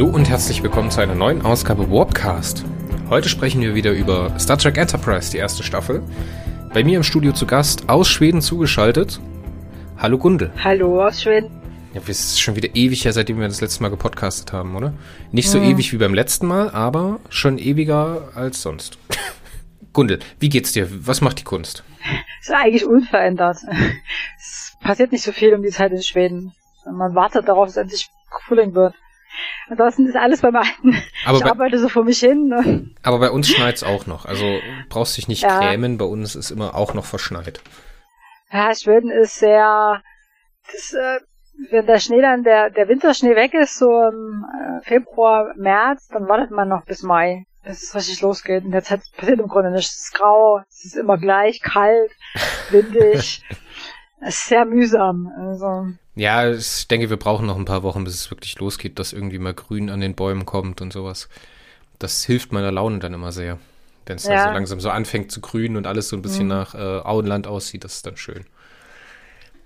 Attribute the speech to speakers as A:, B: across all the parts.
A: Hallo und herzlich willkommen zu einer neuen Ausgabe Warpcast. Heute sprechen wir wieder über Star Trek Enterprise, die erste Staffel. Bei mir im Studio zu Gast aus Schweden zugeschaltet. Hallo Gundel.
B: Hallo aus Schweden.
A: Ja, es ist schon wieder ewig her, seitdem wir das letzte Mal gepodcastet haben, oder? Nicht so hm. ewig wie beim letzten Mal, aber schon ewiger als sonst. Gundel, wie geht's dir? Was macht die Kunst?
B: Ist eigentlich unverändert. Es passiert nicht so viel um die Zeit in Schweden. Man wartet darauf, dass es endlich Frühling wird. Ansonsten ist alles beim Alten. Aber ich bei, arbeite so vor mich hin. Ne?
A: Aber bei uns schneit's auch noch. Also brauchst dich nicht ja. grämen. Bei uns ist immer auch noch verschneit.
B: Ja, Schweden ist sehr, das, äh, wenn der Schnee dann, der, der Winterschnee weg ist, so im äh, Februar, März, dann wartet man noch bis Mai, bis es richtig losgeht. Der Zeit passiert im Grunde nichts. Es ist grau, es ist immer gleich, kalt, windig. es ist sehr mühsam. Also.
A: Ja, ich denke, wir brauchen noch ein paar Wochen, bis es wirklich losgeht, dass irgendwie mal Grün an den Bäumen kommt und sowas. Das hilft meiner Laune dann immer sehr. Wenn es ja. dann so langsam so anfängt zu grünen und alles so ein bisschen mhm. nach äh, Auenland aussieht, das ist dann schön.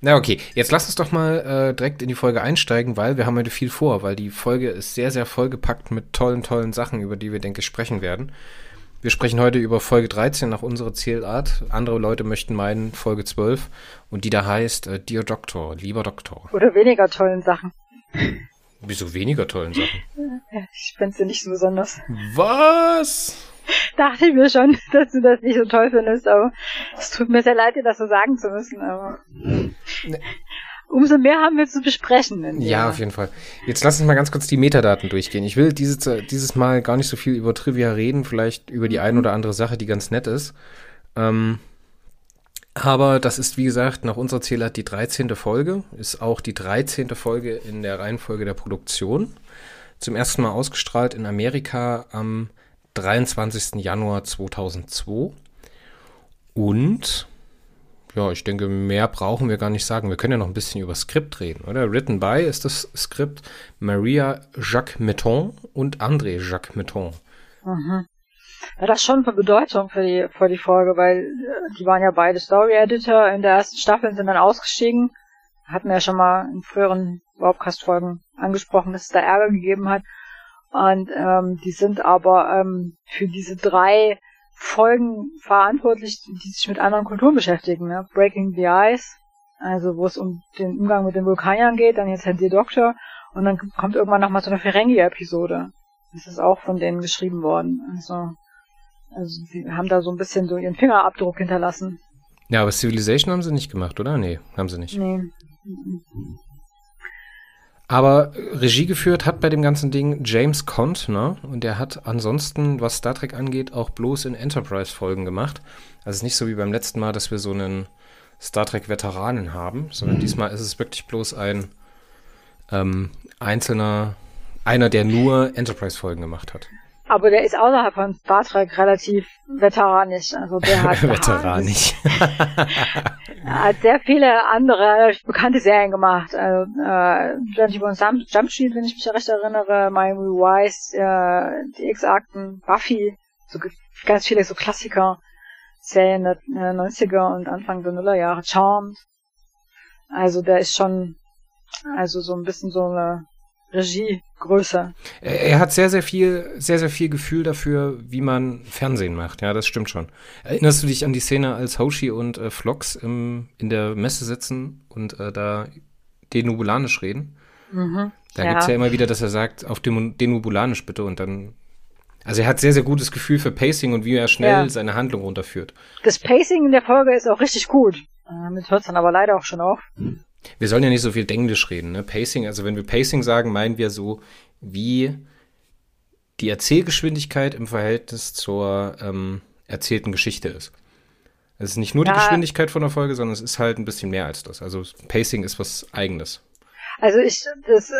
A: Na okay, jetzt lass uns doch mal äh, direkt in die Folge einsteigen, weil wir haben heute viel vor, weil die Folge ist sehr, sehr vollgepackt mit tollen, tollen Sachen, über die wir, denke ich, sprechen werden. Wir sprechen heute über Folge 13 nach unserer Zielart. Andere Leute möchten meinen Folge 12 und die da heißt äh, Dear Doctor, lieber Doktor.
B: Oder weniger tollen Sachen.
A: Wieso weniger tollen Sachen?
B: Ich finde sie nicht so besonders.
A: Was?
B: Dachte ich mir schon, dass du das nicht so toll findest, aber es tut mir sehr leid, dir das so sagen zu müssen, aber. Umso mehr haben wir zu besprechen.
A: Ja, auf jeden Fall. Jetzt lass uns mal ganz kurz die Metadaten durchgehen. Ich will dieses, dieses Mal gar nicht so viel über Trivia reden, vielleicht über die ein oder andere Sache, die ganz nett ist. Ähm, aber das ist, wie gesagt, nach unserer Zählart die 13. Folge, ist auch die 13. Folge in der Reihenfolge der Produktion. Zum ersten Mal ausgestrahlt in Amerika am 23. Januar 2002. Und ja, ich denke, mehr brauchen wir gar nicht sagen. Wir können ja noch ein bisschen über Skript reden, oder? Written by ist das Skript Maria Jacques Metton und André Jacques Metton.
B: Mhm. Ja, das ist schon von Bedeutung für die, für die Folge, weil äh, die waren ja beide Story-Editor in der ersten Staffel und sind dann ausgestiegen. Hatten wir ja schon mal in früheren Warpcast-Folgen angesprochen, dass es da Ärger gegeben hat. Und ähm, die sind aber ähm, für diese drei Folgen verantwortlich, die sich mit anderen Kulturen beschäftigen. Ne? Breaking the Ice, also wo es um den Umgang mit den Vulkaniern geht, dann jetzt Handy Doctor und dann kommt irgendwann nochmal so eine Ferengi-Episode. Das ist auch von denen geschrieben worden. Also, also sie haben da so ein bisschen so ihren Fingerabdruck hinterlassen.
A: Ja, aber Civilization haben sie nicht gemacht, oder? Nee, haben sie nicht. Nee. Aber Regie geführt hat bei dem ganzen Ding James Cont, ne? Und der hat ansonsten, was Star Trek angeht, auch bloß in Enterprise-Folgen gemacht. Also es ist nicht so wie beim letzten Mal, dass wir so einen Star Trek-Veteranen haben, sondern mhm. diesmal ist es wirklich bloß ein ähm, einzelner, einer, der nur Enterprise-Folgen gemacht hat.
B: Aber der ist außerhalb von Star Trek relativ veteranisch. Also der hat
A: veteranisch.
B: er hat sehr viele andere bekannte Serien gemacht. Also, äh, 21 Jump Street, wenn ich mich recht erinnere, Miami Wise, äh, die X-Akten, Buffy, so ganz viele so Klassiker, Serien der 90er und Anfang der Nullerjahre, Charmed. Also der ist schon, also so ein bisschen so eine Regiegröße.
A: Er hat sehr, sehr viel, sehr, sehr viel Gefühl dafür, wie man Fernsehen macht. Ja, das stimmt schon. Erinnerst du dich an die Szene, als Hoshi und äh, Flox im, in der Messe sitzen und äh, da denubulanisch reden? Mhm, da ja. gibt es ja immer wieder, dass er sagt, auf denubulanisch bitte und dann also er hat sehr, sehr gutes Gefühl für Pacing und wie er schnell ja. seine Handlung runterführt.
B: Das Pacing in der Folge ist auch richtig gut. Damit hört es dann aber leider auch schon auf.
A: Wir sollen ja nicht so viel Englisch reden, ne? Pacing, also wenn wir Pacing sagen, meinen wir so, wie die Erzählgeschwindigkeit im Verhältnis zur ähm, erzählten Geschichte ist. Es ist nicht nur ja. die Geschwindigkeit von der Folge, sondern es ist halt ein bisschen mehr als das. Also Pacing ist was Eigenes.
B: Also ich, das äh,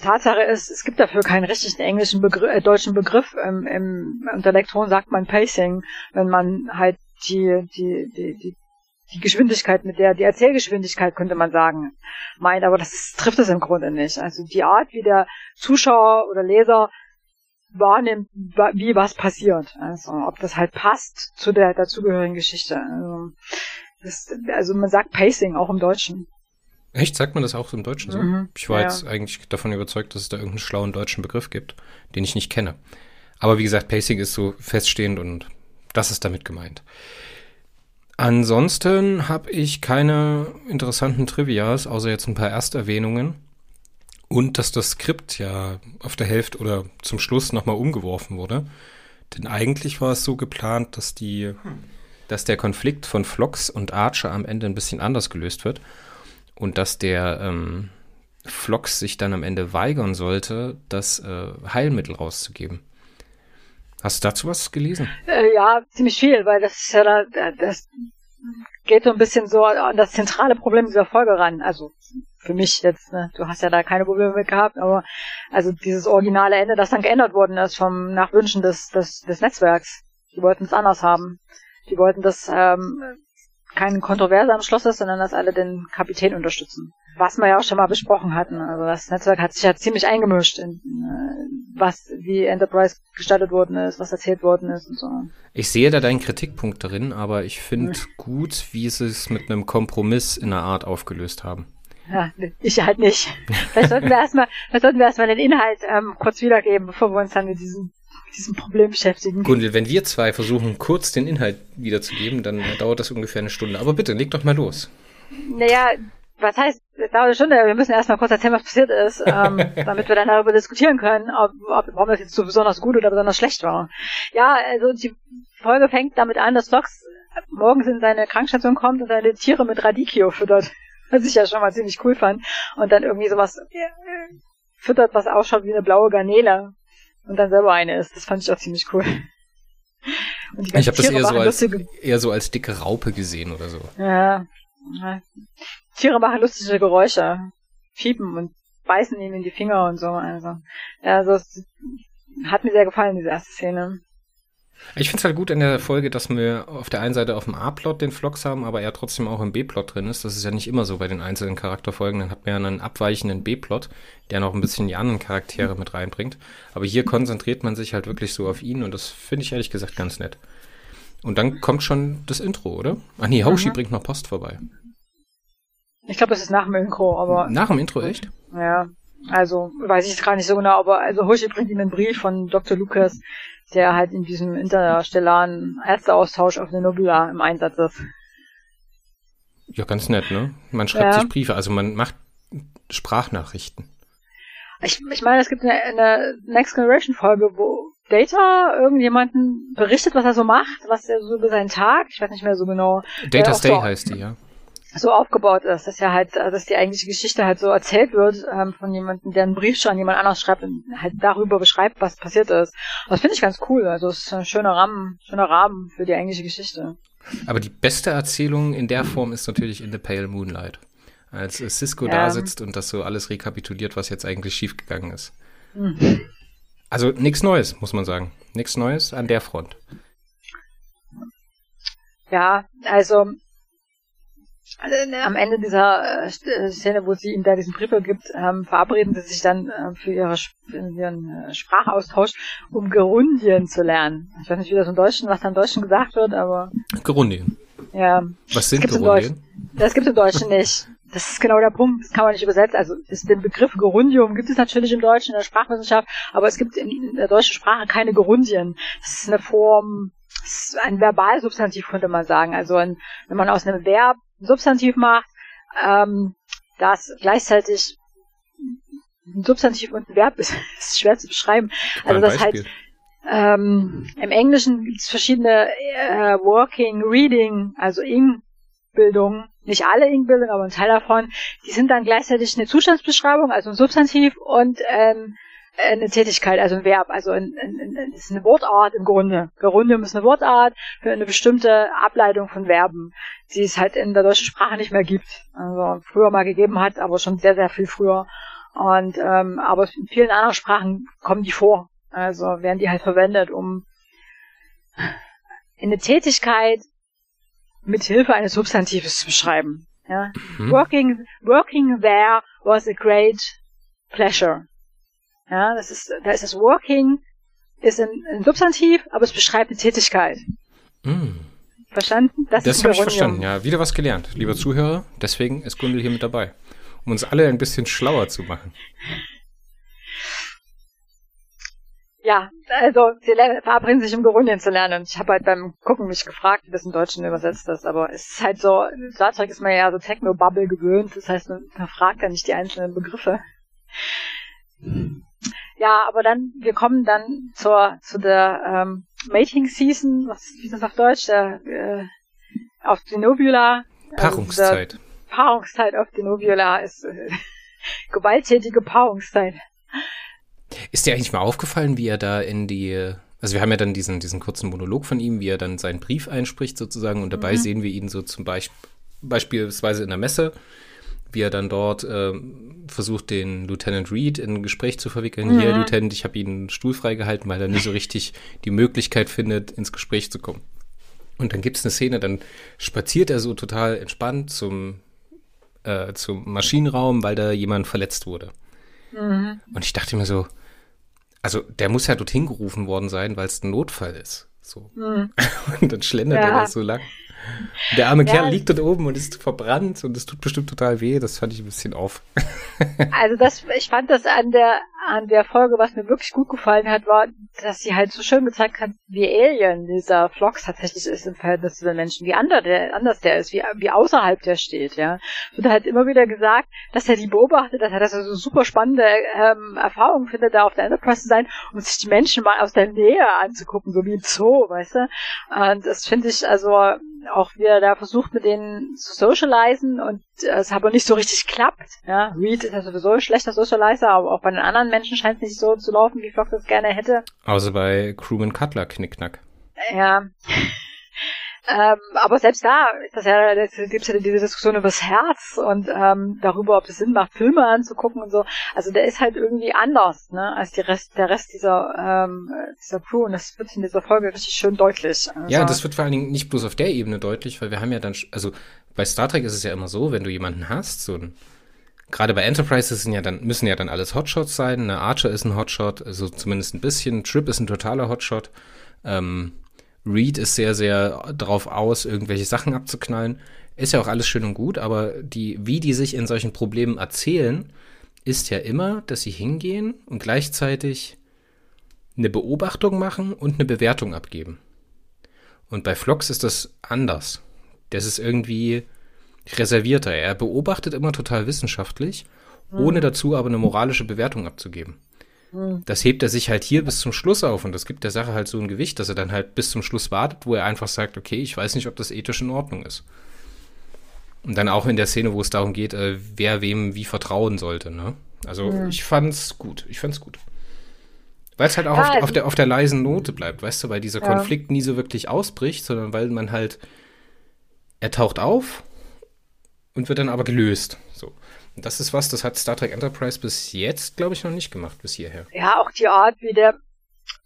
B: Tatsache ist, es gibt dafür keinen richtigen englischen Begriff, äh, deutschen Begriff. Ähm, im, unter Lektoren sagt man Pacing, wenn man halt die, die, die, die die Geschwindigkeit, mit der, die Erzählgeschwindigkeit könnte man sagen, meint, aber das ist, trifft es im Grunde nicht. Also die Art, wie der Zuschauer oder Leser wahrnimmt, wie was passiert. Also ob das halt passt zu der dazugehörigen Geschichte. Also, das, also man sagt Pacing auch im Deutschen.
A: Echt? Sagt man das auch im Deutschen so? Mhm, ich war ja. jetzt eigentlich davon überzeugt, dass es da irgendeinen schlauen deutschen Begriff gibt, den ich nicht kenne. Aber wie gesagt, Pacing ist so feststehend und das ist damit gemeint. Ansonsten habe ich keine interessanten Trivias, außer jetzt ein paar Ersterwähnungen. Und dass das Skript ja auf der Hälfte oder zum Schluss nochmal umgeworfen wurde. Denn eigentlich war es so geplant, dass die, dass der Konflikt von Flox und Archer am Ende ein bisschen anders gelöst wird. Und dass der ähm, Flox sich dann am Ende weigern sollte, das äh, Heilmittel rauszugeben. Hast du dazu was gelesen?
B: Äh, ja, ziemlich viel, weil das ist ja da, das geht so ein bisschen so an das zentrale Problem dieser Folge ran. Also für mich jetzt, ne? du hast ja da keine Probleme mit gehabt, aber also dieses originale Ende, das dann geändert worden ist vom nach Wünschen des, des, des Netzwerks. Die wollten es anders haben. Die wollten, dass ähm, kein kontroverser am Schloss ist, sondern dass alle den Kapitän unterstützen was wir ja auch schon mal besprochen hatten. Also das Netzwerk hat sich ja ziemlich eingemischt in äh, was wie Enterprise gestaltet worden ist, was erzählt worden ist und so.
A: Ich sehe da deinen Kritikpunkt darin, aber ich finde mhm. gut, wie sie es mit einem Kompromiss in einer Art aufgelöst haben.
B: Ja, ich halt nicht. Vielleicht sollten wir erstmal, vielleicht sollten wir erstmal den Inhalt ähm, kurz wiedergeben, bevor wir uns dann mit diesem diesem Problem beschäftigen.
A: Gundel, wenn wir zwei versuchen, kurz den Inhalt wiederzugeben, dann dauert das ungefähr eine Stunde. Aber bitte, leg doch mal los.
B: Naja, was heißt, dauert eine Stunde, wir müssen erstmal kurz erzählen, was passiert ist, ähm, damit wir dann darüber diskutieren können, ob, ob, ob das jetzt so besonders gut oder besonders schlecht war. Ja, also die Folge fängt damit an, dass Fox morgens in seine Krankenstation kommt und seine Tiere mit Radicchio füttert. Was ich ja schon mal ziemlich cool fand. Und dann irgendwie sowas füttert, was ausschaut wie eine blaue Garnele. Und dann selber eine ist. Das fand ich auch ziemlich cool.
A: ich habe das eher so, als, eher so als dicke Raupe gesehen oder so.
B: Ja. Tiere machen lustige Geräusche. Fiepen und beißen ihm in die Finger und so. Also, ja, also es hat mir sehr gefallen, diese erste Szene.
A: Ich finde es halt gut in der Folge, dass wir auf der einen Seite auf dem A-Plot den Vlogs haben, aber er trotzdem auch im B-Plot drin ist. Das ist ja nicht immer so bei den einzelnen Charakterfolgen. Dann hat man ja einen abweichenden B-Plot, der noch ein bisschen die anderen Charaktere mit reinbringt. Aber hier konzentriert man sich halt wirklich so auf ihn und das finde ich ehrlich gesagt ganz nett. Und dann kommt schon das Intro, oder? Ach nee, Hoshi mhm. bringt noch Post vorbei.
B: Ich glaube, das ist nach dem Intro, aber.
A: Nach dem Intro, echt?
B: Ja. Also, weiß ich jetzt gar nicht so genau, aber also Hoshi bringt ihm einen Brief von Dr. Lucas, der halt in diesem interstellaren Ärzteaustausch auf der Nobula im Einsatz ist.
A: Ja, ganz nett, ne? Man schreibt ja. sich Briefe, also man macht Sprachnachrichten.
B: Ich, ich meine, es gibt eine, eine Next Generation Folge, wo Data irgendjemanden berichtet, was er so macht, was er so über seinen Tag, ich weiß nicht mehr so genau.
A: Data Stay so, heißt die, ja
B: so aufgebaut ist, dass ja halt, dass die eigentliche Geschichte halt so erzählt wird ähm, von jemandem, der einen Brief schon an jemand anders schreibt und halt darüber beschreibt, was passiert ist. Das finde ich ganz cool. Also es ist ein schöner Rahmen, schöner Rahmen für die eigentliche Geschichte.
A: Aber die beste Erzählung in der Form ist natürlich in The Pale Moonlight. Als Cisco ja. da sitzt und das so alles rekapituliert, was jetzt eigentlich schiefgegangen ist. Mhm. Also nichts Neues, muss man sagen. Nichts Neues an der Front.
B: Ja, also am Ende dieser äh, äh, Szene, wo sie ihm da diesen Brief gibt, ähm, verabreden sie sich dann äh, für, ihre, für ihren äh, Sprachaustausch, um Gerundien zu lernen. Ich weiß nicht, wie das im Deutschen, was da im Deutschen gesagt wird, aber.
A: Gerundien.
B: Ja.
A: Was sind Gerundien?
B: Das gibt es im Deutschen nicht. Das ist genau der Punkt, das kann man nicht übersetzen. Also ist den Begriff Gerundium gibt es natürlich im Deutschen in der Sprachwissenschaft, aber es gibt in der deutschen Sprache keine Gerundien. Das ist eine Form, ist ein Verbalsubstantiv könnte man sagen. Also ein, wenn man aus einem Verb Substantiv macht, ähm, das gleichzeitig ein Substantiv und ein Verb ist, ist schwer zu beschreiben. Also das halt ähm, im Englischen gibt es verschiedene äh, Working, Reading, also Ing-Bildungen, nicht alle Ing-Bildungen, aber ein Teil davon, die sind dann gleichzeitig eine Zustandsbeschreibung, also ein Substantiv und ähm, eine Tätigkeit, also ein Verb, also ein, ein, ein, ist eine Wortart im Grunde. Gerundium ist eine Wortart für eine bestimmte Ableitung von Verben, die es halt in der deutschen Sprache nicht mehr gibt. Also früher mal gegeben hat, aber schon sehr, sehr viel früher. Und ähm, aber in vielen anderen Sprachen kommen die vor. Also werden die halt verwendet, um eine Tätigkeit mit Hilfe eines Substantives zu beschreiben. Ja? Mhm. Working, working there was a great pleasure. Ja, das ist, da ist das Working, ist ein, ein Substantiv, aber es beschreibt eine Tätigkeit. Mm. Verstanden?
A: Das, das habe ich verstanden, ja. Wieder was gelernt, lieber Zuhörer. Deswegen ist Gundel hier mit dabei. um uns alle ein bisschen schlauer zu machen.
B: Ja, also sie verabreden sich, um Gerunien zu lernen. Und ich habe halt beim Gucken mich gefragt, wie das im Deutschen übersetzt ist. Aber es ist halt so, Star Trek ist man ja so Techno-Bubble gewöhnt. Das heißt, man, man fragt ja nicht die einzelnen Begriffe. Ja, aber dann, wir kommen dann zur, zu der ähm, Mating Season, was wie ist das auf Deutsch? Der, äh, auf Denobula.
A: Paarungszeit.
B: Also Paarungszeit auf Denobula ist äh, gewalttätige Paarungszeit.
A: Ist dir eigentlich mal aufgefallen, wie er da in die, also wir haben ja dann diesen, diesen kurzen Monolog von ihm, wie er dann seinen Brief einspricht sozusagen und dabei mhm. sehen wir ihn so zum Beispiel, beispielsweise in der Messe, wie er dann dort äh, versucht, den Lieutenant Reed in ein Gespräch zu verwickeln. Mhm. Hier, Lieutenant, ich habe ihn Stuhl freigehalten, weil er nicht so richtig die Möglichkeit findet, ins Gespräch zu kommen. Und dann gibt es eine Szene, dann spaziert er so total entspannt zum, äh, zum Maschinenraum, weil da jemand verletzt wurde. Mhm. Und ich dachte mir so, also der muss ja dorthin gerufen worden sein, weil es ein Notfall ist. So. Mhm. Und dann schlendert ja. er da so lang. Der arme ja, Kerl liegt dort oben und ist verbrannt und es tut bestimmt total weh. Das fand ich ein bisschen auf.
B: also das, ich fand das an der an der Folge, was mir wirklich gut gefallen hat, war, dass sie halt so schön gezeigt hat, wie Alien dieser Vlogs tatsächlich ist im Verhältnis zu den Menschen, wie anders der, anders der ist, wie, wie außerhalb der steht, ja. Wird halt immer wieder gesagt, dass er die beobachtet, dass er das so super spannende ähm, Erfahrungen findet, da auf der Enterprise zu sein und sich die Menschen mal aus der Nähe anzugucken, so wie im Zoo, weißt du. Und das finde ich also auch wie er da versucht, mit denen zu socialisen und es aber nicht so richtig klappt. Ja, Reed ist ja sowieso ein schlechter Socializer, aber auch bei den anderen Menschen scheint es nicht so zu laufen, wie Fox es gerne hätte.
A: Außer bei Crewman Cutler, Knickknack.
B: Ja. Ähm, aber selbst da ist das ja, gibt's ja diese Diskussion über das Herz und ähm, darüber, ob es Sinn macht, Filme anzugucken und so. Also der ist halt irgendwie anders, ne, als die Rest, der Rest dieser, ähm, dieser Crew und das wird in dieser Folge richtig schön deutlich.
A: Also, ja, das wird vor allen Dingen nicht bloß auf der Ebene deutlich, weil wir haben ja dann, also bei Star Trek ist es ja immer so, wenn du jemanden hast, so ein Gerade bei Enterprise sind ja dann, müssen ja dann alles Hotshots sein. Ne? Archer ist ein Hotshot, also zumindest ein bisschen. Trip ist ein totaler Hotshot. Ähm, Reed ist sehr, sehr drauf aus, irgendwelche Sachen abzuknallen. Ist ja auch alles schön und gut, aber die, wie die sich in solchen Problemen erzählen, ist ja immer, dass sie hingehen und gleichzeitig eine Beobachtung machen und eine Bewertung abgeben. Und bei Flox ist das anders. Das ist irgendwie reservierter. Er beobachtet immer total wissenschaftlich, ohne dazu aber eine moralische Bewertung abzugeben. Hm. Das hebt er sich halt hier bis zum Schluss auf und das gibt der Sache halt so ein Gewicht, dass er dann halt bis zum Schluss wartet, wo er einfach sagt, okay, ich weiß nicht, ob das ethisch in Ordnung ist. Und dann auch in der Szene, wo es darum geht, äh, wer wem wie vertrauen sollte. Ne? Also mhm. ich fand's gut. Ich fand's gut. Weil es halt auch ja, auf, also, auf, der, auf der leisen Note bleibt, weißt du, weil dieser ja. Konflikt nie so wirklich ausbricht, sondern weil man halt, er taucht auf und wird dann aber gelöst. So. Das ist was, das hat Star Trek Enterprise bis jetzt, glaube ich, noch nicht gemacht, bis hierher.
B: Ja, auch die Art, wie der,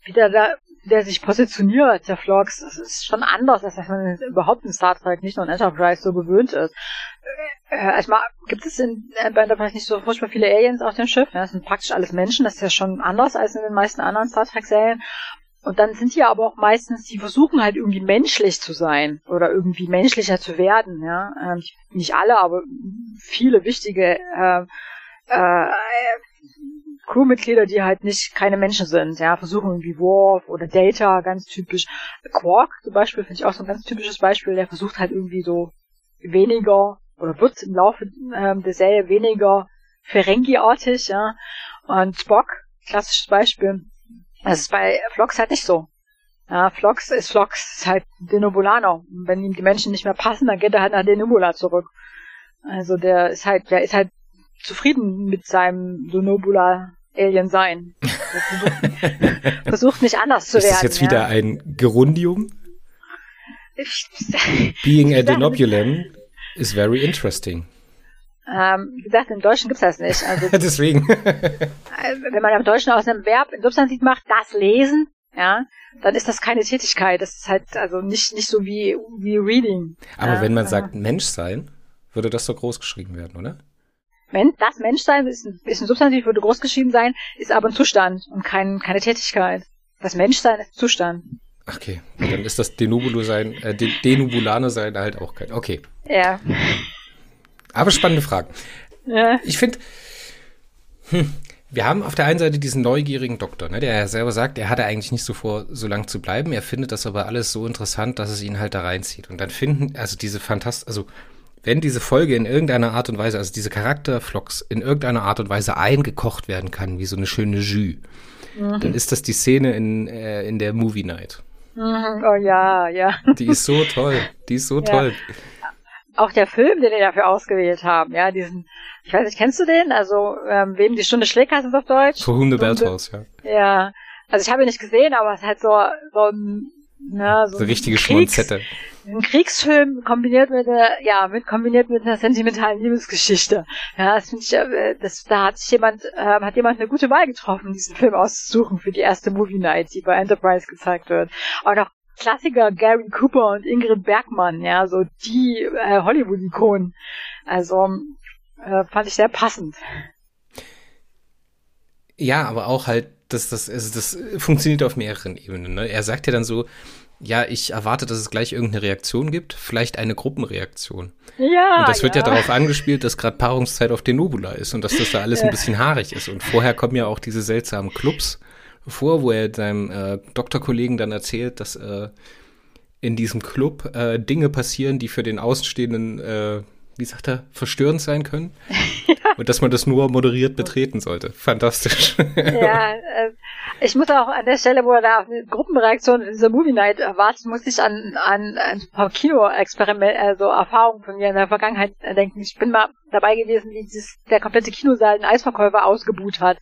B: wie der, da, der sich positioniert, der Vlogs, das ist schon anders, als man überhaupt in Star Trek, nicht nur in Enterprise, so gewöhnt ist. Äh, erstmal gibt es in, äh, bei Enterprise nicht so furchtbar viele Aliens auf dem Schiff, ja, das sind praktisch alles Menschen, das ist ja schon anders als in den meisten anderen Star Trek-Serien. Und dann sind die aber auch meistens, die versuchen halt irgendwie menschlich zu sein oder irgendwie menschlicher zu werden, ja. Ähm, nicht alle, aber viele wichtige äh, äh, Crewmitglieder, die halt nicht keine Menschen sind, ja, versuchen irgendwie Worf oder Data, ganz typisch. Quark zum Beispiel finde ich auch so ein ganz typisches Beispiel, der versucht halt irgendwie so weniger oder wird im Laufe ähm, der Serie weniger Ferengi-artig, ja. Und Spock, klassisches Beispiel, das ist bei Flox halt nicht so. Ja, Flox ist Flox, ist halt Denobulano. Wenn ihm die Menschen nicht mehr passen, dann geht er halt nach Denobula zurück. Also der ist halt, der ist halt zufrieden mit seinem Denobula Alien sein. Versucht, versucht, nicht anders zu werden.
A: Ist das jetzt ja. wieder ein Gerundium? Being a Denobulan is very interesting.
B: Ähm, wie gesagt, im Deutschen gibt's das nicht. Also,
A: Deswegen.
B: wenn man im Deutschen aus einem Verb ein Substantiv macht, das lesen, ja, dann ist das keine Tätigkeit. Das ist halt also nicht, nicht so wie, wie Reading.
A: Aber ja, wenn man sagt Mensch sein, würde das so groß geschrieben werden, oder?
B: Wenn das Menschsein ist ein, ist ein Substantiv, würde groß geschrieben sein, ist aber ein Zustand und kein, keine Tätigkeit. Das Menschsein ist Zustand.
A: Okay, dann ist das Denubulo sein, äh, Denubulane sein halt auch kein. Okay.
B: Ja.
A: Aber spannende Fragen. Ja. Ich finde, hm, wir haben auf der einen Seite diesen neugierigen Doktor, ne, der ja selber sagt, er hatte eigentlich nicht so vor, so lang zu bleiben. Er findet das aber alles so interessant, dass es ihn halt da reinzieht. Und dann finden, also diese fantast, also wenn diese Folge in irgendeiner Art und Weise, also diese Charakterflocks in irgendeiner Art und Weise eingekocht werden kann, wie so eine schöne Jus, mhm. dann ist das die Szene in, äh, in der Movie Night.
B: Mhm. Oh ja, ja.
A: Die ist so toll. Die ist so ja. toll
B: auch der Film, den die dafür ausgewählt haben, ja, diesen, ich weiß nicht, kennst du den? Also, ähm, wem die Stunde schlägt, heißt es auf Deutsch?
A: For whom the bell tolls,
B: ja. Ja, also ich habe ihn nicht gesehen, aber es ist halt so, so ein, na,
A: so, so richtige Schmonzette.
B: Ein Kriegsfilm kombiniert mit einer, ja, mit kombiniert mit einer sentimentalen Liebesgeschichte. Ja, das finde ich, äh, das, da hat sich jemand, äh, hat jemand eine gute Wahl getroffen, diesen Film auszusuchen für die erste Movie Night, die bei Enterprise gezeigt wird. Auch noch Klassiker Gary Cooper und Ingrid Bergmann, ja, so die äh, Hollywood-Ikonen. Also äh, fand ich sehr passend.
A: Ja, aber auch halt, dass das, also das funktioniert auf mehreren Ebenen. Ne? Er sagt ja dann so, ja, ich erwarte, dass es gleich irgendeine Reaktion gibt, vielleicht eine Gruppenreaktion.
B: Ja.
A: Und das wird ja, ja darauf angespielt, dass gerade Paarungszeit auf den Nobula ist und dass das da alles ein bisschen haarig ist. Und vorher kommen ja auch diese seltsamen Clubs vor, wo er seinem äh, Doktorkollegen dann erzählt, dass äh, in diesem Club äh, Dinge passieren, die für den Außenstehenden, äh, wie sagt er, verstörend sein können. Und dass man das nur moderiert betreten sollte. Fantastisch.
B: ja, äh, ich muss auch an der Stelle, wo er da eine Gruppenreaktion in dieser Movie Night erwartet, muss ich an, an ein paar Kino-Experiment, also Erfahrungen von mir in der Vergangenheit denken. Ich bin mal dabei gewesen, wie dieses, der komplette Kinosaal den Eisverkäufer ausgebuht hat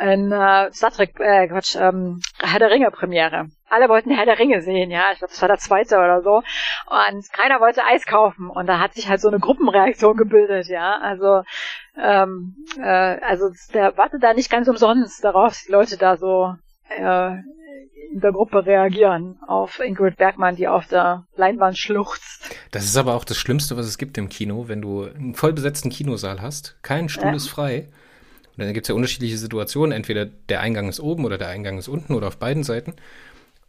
B: in äh, Star Trek, äh, Quatsch, ähm, Herr der Ringe Premiere. Alle wollten Herr der Ringe sehen, ja, ich glaube, das war der zweite oder so. Und keiner wollte Eis kaufen. Und da hat sich halt so eine Gruppenreaktion gebildet, ja. Also, ähm, äh, also der wartet da nicht ganz umsonst darauf, dass die Leute da so äh, in der Gruppe reagieren auf Ingrid Bergmann, die auf der Leinwand schluchzt.
A: Das ist aber auch das Schlimmste, was es gibt im Kino, wenn du einen vollbesetzten Kinosaal hast, kein Stuhl ja. ist frei und dann gibt es ja unterschiedliche Situationen. Entweder der Eingang ist oben oder der Eingang ist unten oder auf beiden Seiten.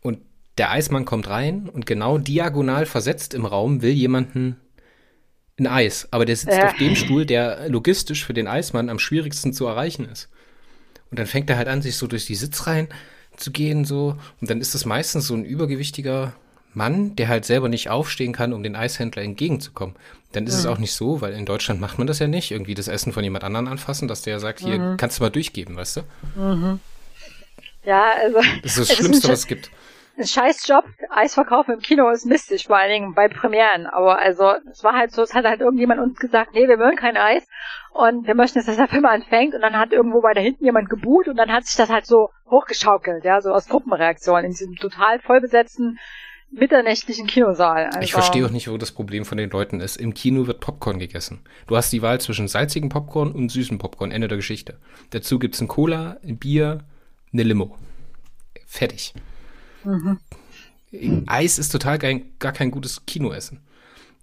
A: Und der Eismann kommt rein und genau diagonal versetzt im Raum will jemanden ein Eis. Aber der sitzt ja. auf dem Stuhl, der logistisch für den Eismann am schwierigsten zu erreichen ist. Und dann fängt er halt an, sich so durch die Sitzreihen zu gehen, so. Und dann ist das meistens so ein übergewichtiger Mann, der halt selber nicht aufstehen kann, um den Eishändler entgegenzukommen. Dann ist mhm. es auch nicht so, weil in Deutschland macht man das ja nicht, irgendwie das Essen von jemand anderem anfassen, dass der sagt, hier mhm. kannst du mal durchgeben, weißt du? Mhm.
B: Ja, also.
A: Das ist das Schlimmste, ist was es gibt.
B: Ein scheiß Job, Eisverkauf im Kino ist mistig, vor allen Dingen bei Premieren. Aber also, es war halt so, es hat halt irgendjemand uns gesagt, nee, wir wollen kein Eis. Und wir möchten jetzt, dass der Film anfängt. Und dann hat irgendwo weiter hinten jemand gebuht und dann hat sich das halt so hochgeschaukelt, ja, so aus Gruppenreaktionen in diesem total vollbesetzten mitternächtlichen Kinosaal.
A: Also. Ich verstehe auch nicht, wo das Problem von den Leuten ist. Im Kino wird Popcorn gegessen. Du hast die Wahl zwischen salzigen Popcorn und süßen Popcorn. Ende der Geschichte. Dazu gibt es ein Cola, ein Bier, eine Limo. Fertig. Mhm. Eis ist total gar, gar kein gutes Kinoessen.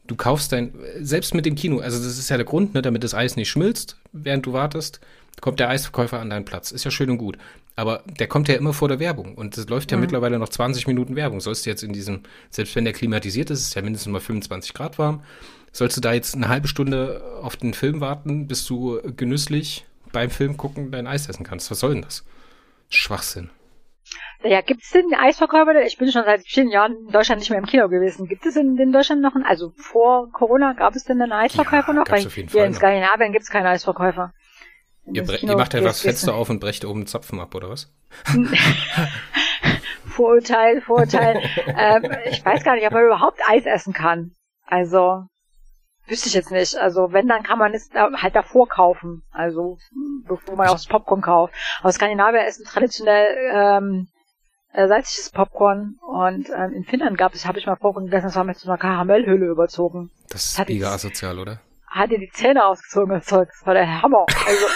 A: Du kaufst dein, selbst mit dem Kino, also das ist ja der Grund, ne, damit das Eis nicht schmilzt, während du wartest, kommt der Eisverkäufer an deinen Platz. Ist ja schön und gut. Aber der kommt ja immer vor der Werbung. Und es läuft ja mhm. mittlerweile noch 20 Minuten Werbung. Sollst du jetzt in diesem, selbst wenn der klimatisiert ist, ist ja mindestens mal 25 Grad warm, sollst du da jetzt eine halbe Stunde auf den Film warten, bis du genüsslich beim Film gucken dein Eis essen kannst. Was soll denn das? Schwachsinn.
B: Ja, gibt es denn Eisverkäufer? Ich bin schon seit vielen Jahren in Deutschland nicht mehr im Kino gewesen. Gibt es in, in Deutschland noch einen, also vor Corona gab es denn einen Eisverkäufer
A: ja,
B: noch? Weil
A: auf jeden
B: hier Fall in Skandinavien gibt es keinen Eisverkäufer.
A: Ihr, ihr macht halt was Fenster auf und brecht oben Zapfen ab, oder was?
B: Vorurteil, Vorurteil. ähm, ich weiß gar nicht, ob man überhaupt Eis essen kann. Also, wüsste ich jetzt nicht. Also, wenn, dann kann man es halt davor kaufen. Also, bevor man auch das Popcorn kauft. Aber Skandinavier essen traditionell ähm, äh, salziges Popcorn und ähm, in Finnland gab es, habe ich mal Popcorn gegessen, das war mit so einer Karamellhülle überzogen.
A: Das ist mega asozial, oder?
B: Hat dir die Zähne ausgezogen, das Zeug. Das war der Hammer. Also,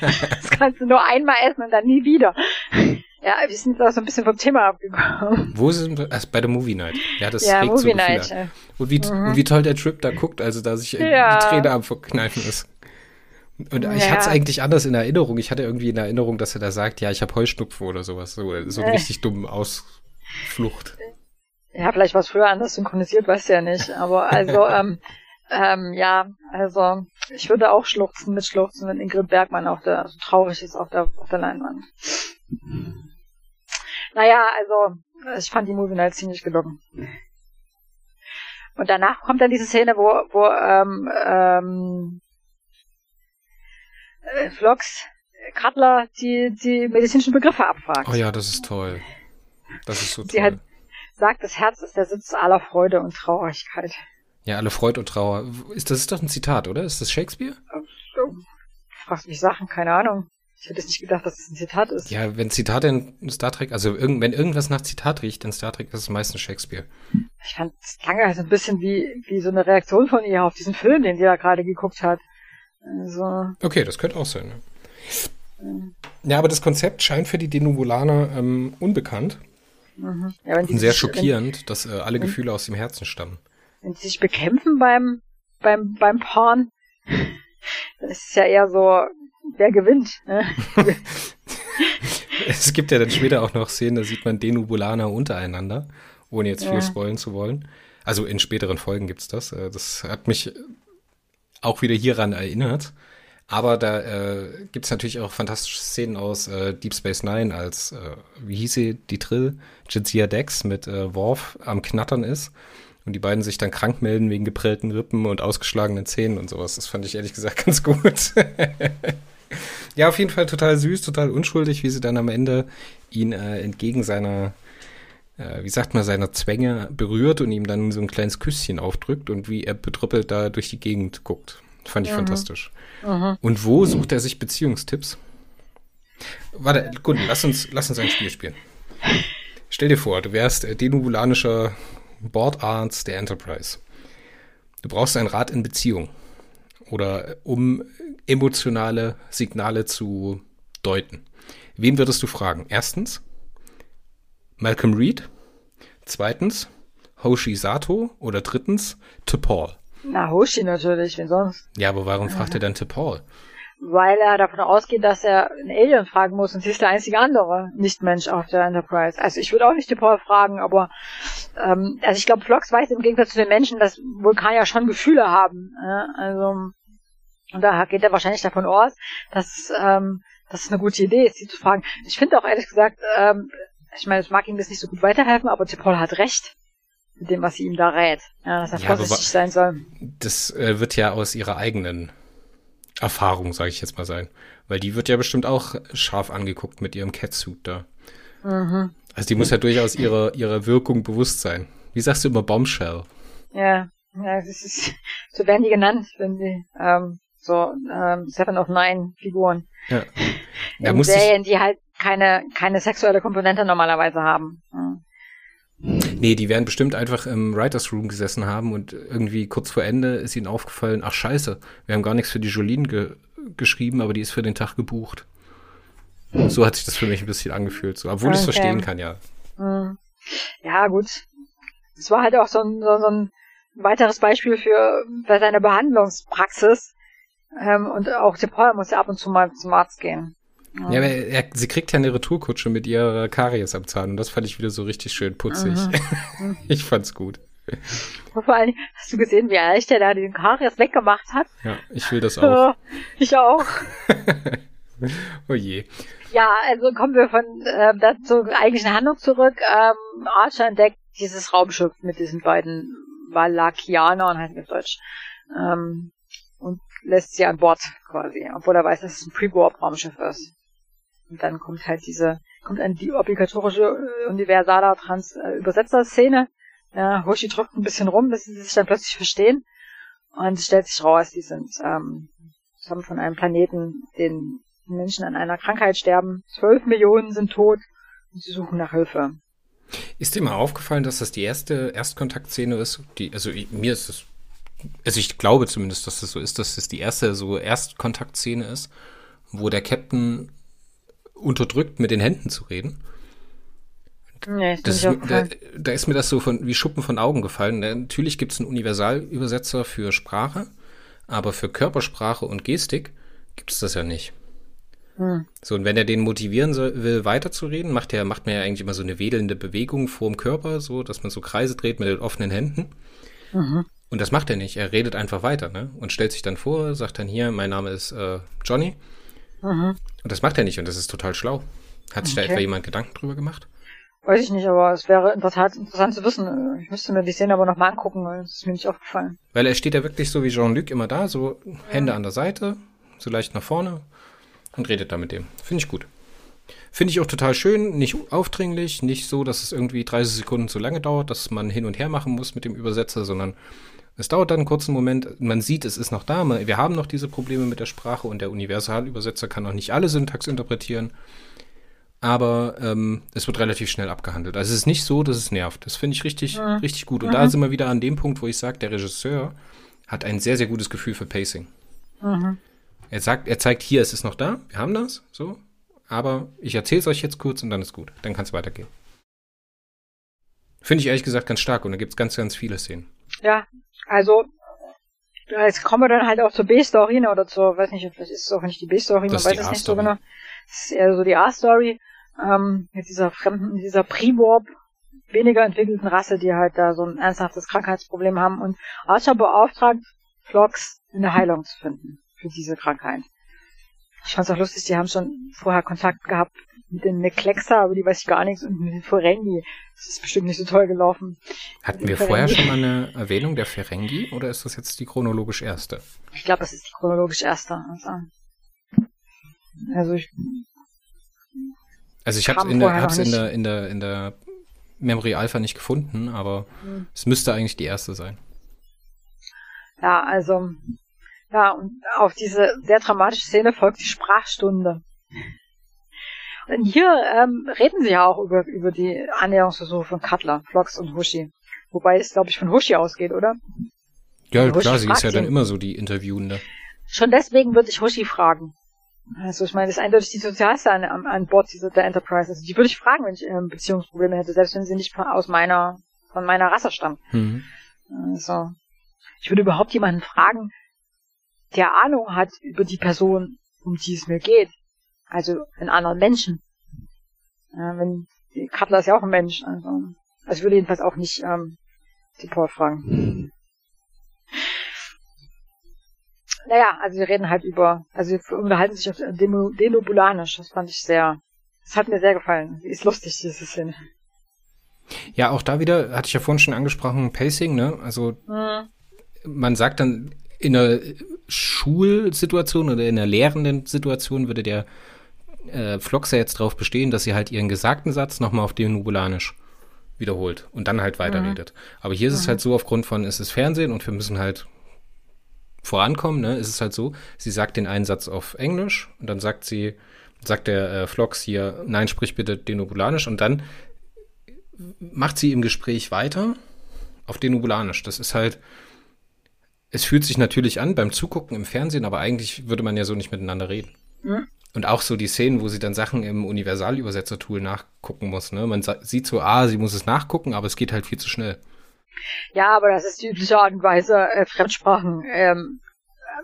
B: das kannst du nur einmal essen und dann nie wieder. Ja, wir sind jetzt auch so ein bisschen vom Thema abgekommen.
A: Wo sind wir? Also bei der Movie Night.
B: Ja, das ja, Movie so Night. Ja.
A: Und wie, mhm. und wie toll der Trip da guckt, also da sich ja. die Träne am Verkneifen ist. Und ich ja. hatte es eigentlich anders in Erinnerung. Ich hatte irgendwie in Erinnerung, dass er da sagt, ja, ich habe Heuschnupfen oder sowas. So, so einen äh. richtig dummen Ausflucht.
B: Ja, vielleicht war es früher anders synchronisiert, weißt du ja nicht. Aber also, ähm, Ähm, ja, also ich würde auch schluchzen, mitschluchzen, wenn Ingrid Bergmann auf der, so traurig ist auf der, auf der Leinwand. Naja, also ich fand die Movie Night ziemlich gelungen. Und danach kommt dann diese Szene, wo, wo ähm, ähm, äh, Vlogs Cutler die, die medizinischen Begriffe abfragt.
A: Oh ja, das ist toll. Das ist so
B: Sie hat sagt, das Herz ist der Sitz aller Freude und Traurigkeit.
A: Ja, alle Freude und Trauer. Ist, das ist doch ein Zitat, oder? Ist das Shakespeare?
B: Du fragst mich Sachen, keine Ahnung. Ich hätte nicht gedacht, dass es ein Zitat ist.
A: Ja, wenn Zitate in Star Trek, also irgend, wenn irgendwas nach Zitat riecht in Star Trek, ist es meistens Shakespeare.
B: Ich fand es lange halt ein bisschen wie, wie so eine Reaktion von ihr auf diesen Film, den sie da gerade geguckt hat. Also,
A: Okay, das könnte auch sein. Ne? Ja, aber das Konzept scheint für die Denuvulaner ähm, unbekannt.
B: mhm. ja,
A: Und sehr schockierend, dass äh, alle
B: wenn-
A: Gefühle aus dem Herzen stammen.
B: Wenn, die sich bekämpfen beim, beim, beim Porn, dann ist es ja eher so, wer gewinnt. Ne?
A: Es gibt ja dann später auch noch Szenen, da sieht man Denubulaner untereinander, ohne jetzt viel
B: Ja.
A: spoilen zu wollen. Also in späteren Folgen gibt's das. Äh, Das hat mich auch wieder hieran erinnert. Aber da äh, gibt's natürlich auch fantastische Szenen aus äh, Deep Space Nine, als, äh, wie hieß sie, die Trill, Jadzia Dex mit äh, Worf am Knattern ist. Und die beiden sich dann krank melden wegen geprellten Rippen und ausgeschlagenen Zähnen und sowas. Das fand ich ehrlich gesagt ganz gut. ja, auf jeden Fall total süß, total unschuldig, wie sie dann am Ende ihn äh, entgegen seiner, äh, wie sagt man, seiner Zwänge berührt und ihm dann so ein kleines Küsschen aufdrückt und wie er betrüppelt da durch die Gegend guckt. Fand ich fantastisch.
B: Mhm.
A: Und wo sucht er sich Beziehungstipps? Warte, gut, lass uns, lass uns ein Spiel spielen. Stell dir vor, du wärst äh, denubulanischer Bordarzt der Enterprise. Du brauchst einen Rat in Beziehung. Oder um emotionale Signale zu deuten. Wen würdest du fragen? Erstens, Malcolm Reed. Zweitens, Hoshi Sato. Oder drittens, T'Pol.
B: Na, Hoshi natürlich, wen sonst?
A: Ja, aber warum fragt er dann T'Pol?
B: Weil er davon ausgeht, dass er einen Alien fragen muss und sie ist der einzige andere Nicht-Mensch auf der Enterprise. Also ich würde auch nicht die Paul fragen, aber ähm, also ich glaube, Flox weiß im Gegensatz zu den Menschen, dass Vulkanier schon Gefühle haben. Ja? Also und da geht er wahrscheinlich davon aus, dass ähm, dass es eine gute Idee ist, sie zu fragen. Ich finde auch ehrlich gesagt, ähm, ich meine, es mag ihm das nicht so gut weiterhelfen, aber Paul hat recht mit dem, was sie ihm da rät. Ja, dass er
A: Ja,
B: vorsichtig sein soll.
A: Das äh, wird ja aus ihrer eigenen Erfahrung, sage ich jetzt mal sein. Weil die wird ja bestimmt auch scharf angeguckt mit ihrem Catsuit da.
B: Mhm.
A: Also die muss ja durchaus ihrer, ihrer Wirkung bewusst sein. Wie sagst du immer Bombshell?
B: Ja, ja, das ist, so werden die genannt, wenn sie, ähm, so, ähm, Seven of Nine Figuren.
A: Ja. Da
B: in
A: musste ich,
B: Serien, die halt keine, keine sexuelle Komponente normalerweise haben. Ja.
A: Nee, die werden bestimmt einfach im Writers Room gesessen haben und irgendwie kurz vor Ende ist ihnen aufgefallen, ach scheiße, wir haben gar nichts für die Jolene ge geschrieben, aber die ist für den Tag gebucht. So hat sich das für mich ein bisschen angefühlt, so, obwohl ich es
B: Okay.
A: verstehen kann, ja.
B: Hm. Ja, gut. Es war halt auch so ein, so, so ein weiteres Beispiel für, für seine Behandlungspraxis. Ähm, und auch der Paul muss ja ab und zu mal zum Arzt gehen.
A: Ja, aber er, sie kriegt ja eine Retourkutsche mit ihrer Karies am Zahn und das fand ich wieder so richtig schön putzig. ich fand's gut.
B: Und vor allem, hast du gesehen, wie leicht er da den Karies weggemacht hat?
A: Ja, ich will das auch.
B: Ich auch.
A: Oh je.
B: Ja, also kommen wir von äh, da zur eigentlichen Handlung zurück. Ähm, Archer entdeckt dieses Raumschiff mit diesen beiden Valakianern, heißt auf Deutsch, ähm, und lässt sie an Bord quasi, obwohl er weiß, dass es ein Pre-Warp-Raumschiff ist. Und dann kommt halt diese, kommt dann die obligatorische äh, universaler Trans äh, Übersetzer-Szene. Ja, Hoshi drückt ein bisschen rum, bis sie sich dann plötzlich verstehen. Und es stellt sich raus, die sind ähm, stammen von einem Planeten, den Menschen an einer Krankheit sterben. Zwölf Millionen sind tot und sie suchen nach Hilfe.
A: Ist dir mal aufgefallen, dass das die erste Erstkontaktszene ist? Die, also ich, mir ist es, also ich glaube zumindest, dass das so ist, dass das die erste so Erstkontaktszene ist, wo der Captain unterdrückt, mit den Händen zu reden.
B: Nee,
A: Das,
B: nicht
A: da, da ist mir das so von, wie Schuppen von Augen gefallen. Natürlich gibt es einen Universalübersetzer für Sprache, aber für Körpersprache und Gestik gibt es das ja nicht.
B: Hm.
A: So, und wenn er den motivieren soll, will, weiterzureden, macht er, macht man ja eigentlich immer so eine wedelnde Bewegung vorm Körper, so, dass man so Kreise dreht mit den offenen Händen.
B: Mhm.
A: Und das macht er nicht. Er redet einfach weiter, ne? Und stellt sich dann vor, sagt dann hier, mein Name ist äh, Johnny. Mhm. Und das macht er nicht und das ist total schlau. Hat sich okay. da etwa jemand Gedanken drüber gemacht?
B: Weiß ich nicht, aber es wäre interessant, interessant zu wissen. Ich müsste mir die Szene aber nochmal angucken, weil es ist mir nicht aufgefallen.
A: Weil er steht ja wirklich so wie Jean-Luc immer da, so Hände an der Seite, so leicht nach vorne und redet da mit dem. Finde ich gut. Finde ich auch total schön, nicht aufdringlich, nicht so, dass es irgendwie 30 Sekunden zu lange dauert, dass man hin und her machen muss mit dem Übersetzer, sondern es dauert dann einen kurzen Moment. Man sieht, es ist noch da. Wir haben noch diese Probleme mit der Sprache und der Universalübersetzer kann auch nicht alle Syntax interpretieren. Aber ähm, es wird relativ schnell abgehandelt. Also es ist nicht so, dass es nervt. Das finde ich richtig, ja. richtig gut. Und mhm. da sind wir wieder an dem Punkt, wo ich sage, der Regisseur hat ein sehr, sehr gutes Gefühl für Pacing. Mhm. Er sagt, er zeigt hier, es ist noch da, wir haben das, so. Aber ich erzähle es euch jetzt kurz und dann ist gut. Dann kann es weitergehen. Finde ich ehrlich gesagt ganz stark und da gibt es ganz, ganz viele Szenen.
B: Ja, also jetzt kommen wir dann halt auch zur B-Story ne, oder zur, weiß nicht, vielleicht ist es auch nicht die B-Story, man weiß es nicht so genau. Das ist eher so die A-Story ähm, mit dieser fremden, dieser Pre-Warp weniger entwickelten Rasse, die halt da so ein ernsthaftes Krankheitsproblem haben und Archer beauftragt, in der Heilung zu finden für diese Krankheit. Ich fand's auch lustig, die haben schon vorher Kontakt gehabt mit den Neklexa, aber die weiß ich gar nichts, und mit den Ferengi. Das ist bestimmt nicht so toll gelaufen.
A: Hatten wir Ferengi. vorher schon mal eine Erwähnung der Ferengi oder ist das jetzt die chronologisch erste?
B: Ich glaube, das ist die chronologisch erste. Also, also ich.
A: Also ich habe in, der, hab's in der in der in der Memory Alpha nicht gefunden, aber hm. es müsste eigentlich die erste sein.
B: Ja, also ja, und auf diese sehr dramatische Szene folgt die Sprachstunde. Und hier ähm, reden sie ja auch über, über die Annäherungsversuche von Cutler, Flox und Hushi. Wobei es, glaube ich, von Hushi ausgeht, oder?
A: Ja, Hushi klar, sie ist ja dann immer so die Interviewende.
B: Schon deswegen würde ich Hushi fragen. Also ich meine, das ist eindeutig die sozialste an, an Bord dieser, der Enterprise. Also die würde ich fragen, wenn ich ähm, Beziehungsprobleme hätte, selbst wenn sie nicht von, aus meiner, von meiner Rasse stammt. Mhm. Also, ich würde überhaupt jemanden fragen, der Ahnung hat über die Person, um die es mir geht. Also einen anderen Menschen. Ja, wenn Cutler ist ja auch ein Mensch. Also, also ich würde jedenfalls auch nicht ähm, die Paul fragen. Naja, also wir reden halt über, also wir unterhalten sich auf Denobulanisch. Das fand ich sehr, das hat mir sehr gefallen. Die ist lustig, diese Szene.
A: Ja, auch da wieder, hatte ich ja vorhin schon angesprochen, Pacing, ne? Also hm. man sagt dann in einer Schulsituation oder in einer lehrenden Situation würde der äh, Floxer jetzt darauf bestehen, dass sie halt ihren gesagten Satz nochmal auf den Nubulanisch wiederholt und dann halt weiterredet. Mhm. Aber hier ist mhm. es halt so, aufgrund von, es ist Fernsehen und wir müssen halt vorankommen, ne, ist es halt so, sie sagt den einen Satz auf Englisch und dann sagt sie, sagt der äh, Flox hier, nein, sprich bitte den Nubulanisch und dann macht sie im Gespräch weiter auf den Nubulanisch. Das ist halt, es fühlt sich natürlich an beim Zugucken im Fernsehen, aber eigentlich würde man ja so nicht miteinander reden. Mhm. Und auch so die Szenen, wo sie dann Sachen im Universalübersetzer-Tool nachgucken muss. Ne? Man sieht so, ah, sie muss es nachgucken, aber es geht halt viel zu schnell.
B: Ja, aber das ist die übliche Art und Weise, äh, Fremdsprachen ähm,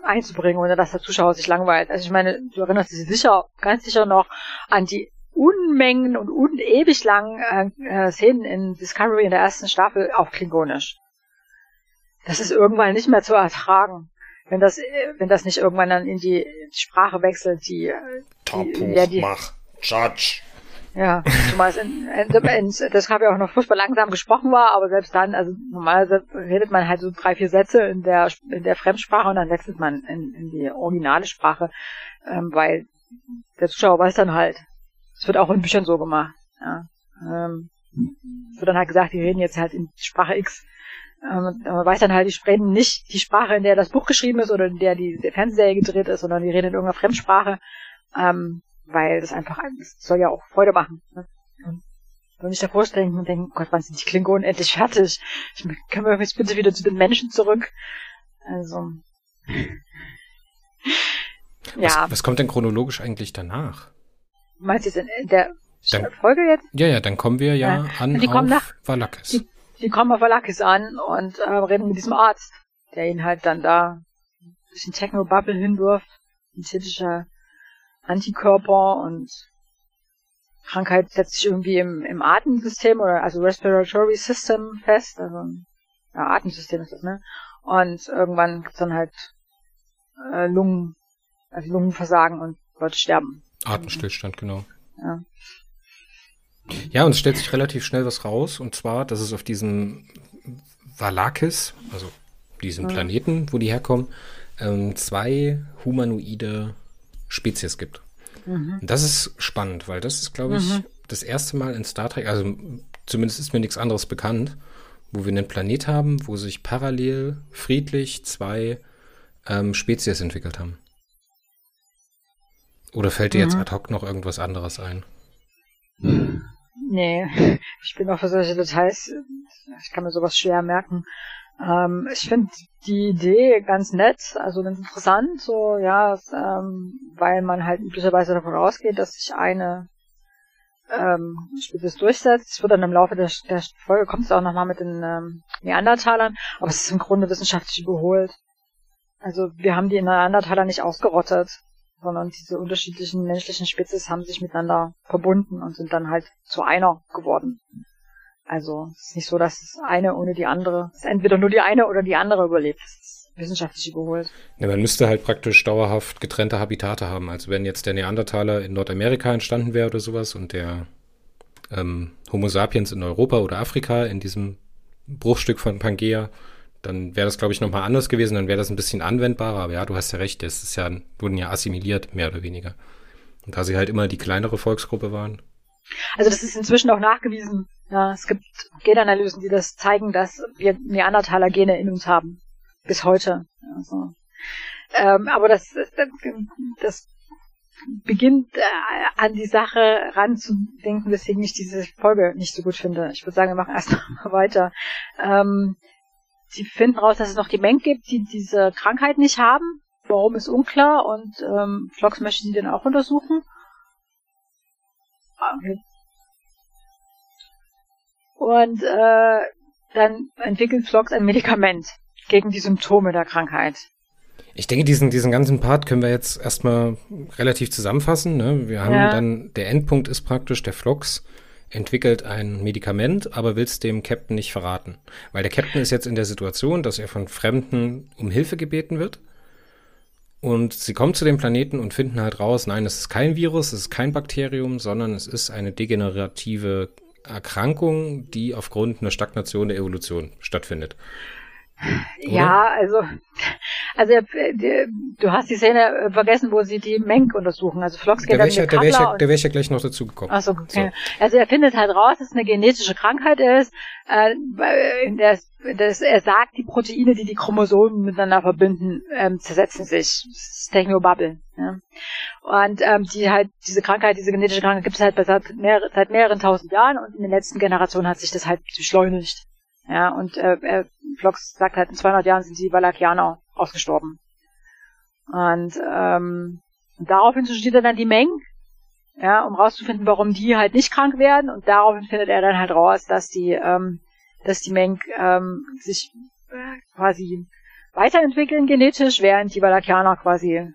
B: einzubringen, ohne dass der Zuschauer sich langweilt. Also ich meine, du erinnerst dich sicher, ganz sicher noch an die Unmengen und unewig langen äh, Szenen in Discovery in der ersten Staffel auf Klingonisch das ist irgendwann nicht mehr zu ertragen. Wenn das, wenn das nicht irgendwann dann in die Sprache wechselt, die,
A: die in der die, mach, Judge.
B: Ja, zumal in, in, in, das habe ja auch noch furchtbar langsam gesprochen war, aber selbst dann, also normalerweise redet man halt so drei, vier Sätze in der in der Fremdsprache und dann wechselt man in, in die originale Sprache, ähm, weil der Zuschauer weiß dann halt, es wird auch in Büchern so gemacht. Ja. Ähm, es wird dann halt gesagt, die reden jetzt halt in Sprache X ähm, man weiß dann halt, die sprechen nicht die Sprache, in der das Buch geschrieben ist oder in der die, die Fernsehserie gedreht ist, sondern die reden in irgendeiner Fremdsprache, ähm, weil das einfach, das soll ja auch Freude machen. Ne? Und wenn ich davor denke und denke, Gott, wann sind die Klingonen endlich fertig? Ich, können wir jetzt bitte wieder zu den Menschen zurück? Also.
A: ja. Was, was kommt denn chronologisch eigentlich danach?
B: Meinst du jetzt in der dann, Folge jetzt?
A: Ja, ja, dann kommen wir ja, ja. an
B: die kommen auf
A: nach, Valakis.
B: Die, die kommen auf Valakis an und äh, reden mit diesem Arzt, der ihn halt dann da ein bisschen Techno-Bubble hinwirft, ein synthetischer Antikörper und Krankheit setzt sich irgendwie im, im Atemsystem oder also Respiratory System fest, also ja, Atemsystem ist das, ne? Und irgendwann gibt's dann halt äh, Lungen, also Lungenversagen und Leute sterben.
A: Atemstillstand, genau.
B: Ja.
A: Ja, und es stellt sich relativ schnell was raus, und zwar, dass es auf diesem Valakis, also diesem
B: Mhm.
A: Planeten, wo die herkommen, ähm, zwei humanoide Spezies gibt.
B: Mhm.
A: Und das ist spannend, weil das ist, glaube ich, das erste Mal in Star Trek, also zumindest ist mir nichts anderes bekannt, wo wir einen Planet haben, wo sich parallel friedlich zwei ähm, Spezies entwickelt haben. Oder fällt dir jetzt
B: Mhm.
A: ad hoc noch irgendwas anderes ein?
B: Nee, ich bin auch für solche Details, ich kann mir sowas schwer merken. Ähm, ich finde die Idee ganz nett, also ganz interessant, so, ja, es, ähm, weil man halt üblicherweise davon ausgeht, dass sich eine ähm, Spezies durchsetzt. Es wird dann im Laufe der, der Folge, kommt es auch nochmal mit den ähm, Neandertalern, aber es ist im Grunde wissenschaftlich überholt. Also wir haben die Neandertaler nicht ausgerottet, sondern diese unterschiedlichen menschlichen Spezies haben sich miteinander verbunden und sind dann halt zu einer geworden. Also es ist nicht so, dass das eine ohne die andere, dass entweder nur die eine oder die andere überlebt. Das ist wissenschaftlich überholt.
A: Ja, man müsste halt praktisch dauerhaft getrennte Habitate haben. Also wenn jetzt der Neandertaler in Nordamerika entstanden wäre oder sowas und der ähm, Homo sapiens in Europa oder Afrika in diesem Bruchstück von Pangea, dann wäre das, glaube ich, nochmal anders gewesen. Dann wäre das ein bisschen anwendbarer. Aber ja, du hast ja recht, das ist ja, wurden ja assimiliert, mehr oder weniger. Und da sie halt immer die kleinere Volksgruppe waren.
B: Also das ist inzwischen auch nachgewiesen. Ja, es gibt Genanalysen, die das zeigen, dass wir Neandertaler Gene in uns haben. Bis heute. Also, ähm, aber das, das, das beginnt äh, an die Sache ranzudenken, weswegen ich diese Folge nicht so gut finde. Ich würde sagen, wir machen erst mal weiter. Ähm, sie finden raus, dass es noch die Menge gibt, die diese Krankheit nicht haben. Warum ist unklar und ähm, Flox möchte sie dann auch untersuchen. Okay. Und äh, dann entwickelt Flox ein Medikament gegen die Symptome der Krankheit.
A: Ich denke, diesen, diesen ganzen Part können wir jetzt erstmal relativ zusammenfassen. Ne? Wir haben
B: Ja.
A: dann, der Endpunkt ist praktisch, der Flox entwickelt ein Medikament, aber will es dem Captain nicht verraten. Weil der Captain ist jetzt in der Situation, dass er von Fremden um Hilfe gebeten wird. Und sie kommen zu dem Planeten und finden halt raus, nein, es ist kein Virus, es ist kein Bakterium, sondern es ist eine degenerative Erkrankung, die aufgrund einer Stagnation der Evolution stattfindet.
B: Ja, also, also äh, du hast die Szene äh, vergessen, wo sie die Menk untersuchen. Also Flox
A: Da
B: geht
A: wäre ja-
B: mit
A: da wär ich, ja- da wär ich ja gleich noch dazu gekommen.
B: Ach so, okay. Also er findet halt raus, dass es eine genetische Krankheit ist. Äh, in der, das, er sagt, die Proteine, die die Chromosomen miteinander verbinden, ähm, zersetzen sich. Das ist Technobubble. Ja. Und ähm, die halt diese Krankheit, diese genetische Krankheit gibt es halt seit, mehr, seit mehreren tausend Jahren und in den letzten Generationen hat sich das halt beschleunigt. Ja, und äh, Flox sagt halt, in 200 Jahren sind die Valakianer ausgestorben. Und ähm, daraufhin studiert er dann die Mengen ja, um rauszufinden, warum die halt nicht krank werden und daraufhin findet er dann halt raus, dass die, ähm, dass die Menk ähm, sich äh, quasi weiterentwickeln genetisch, während die Valakianer quasi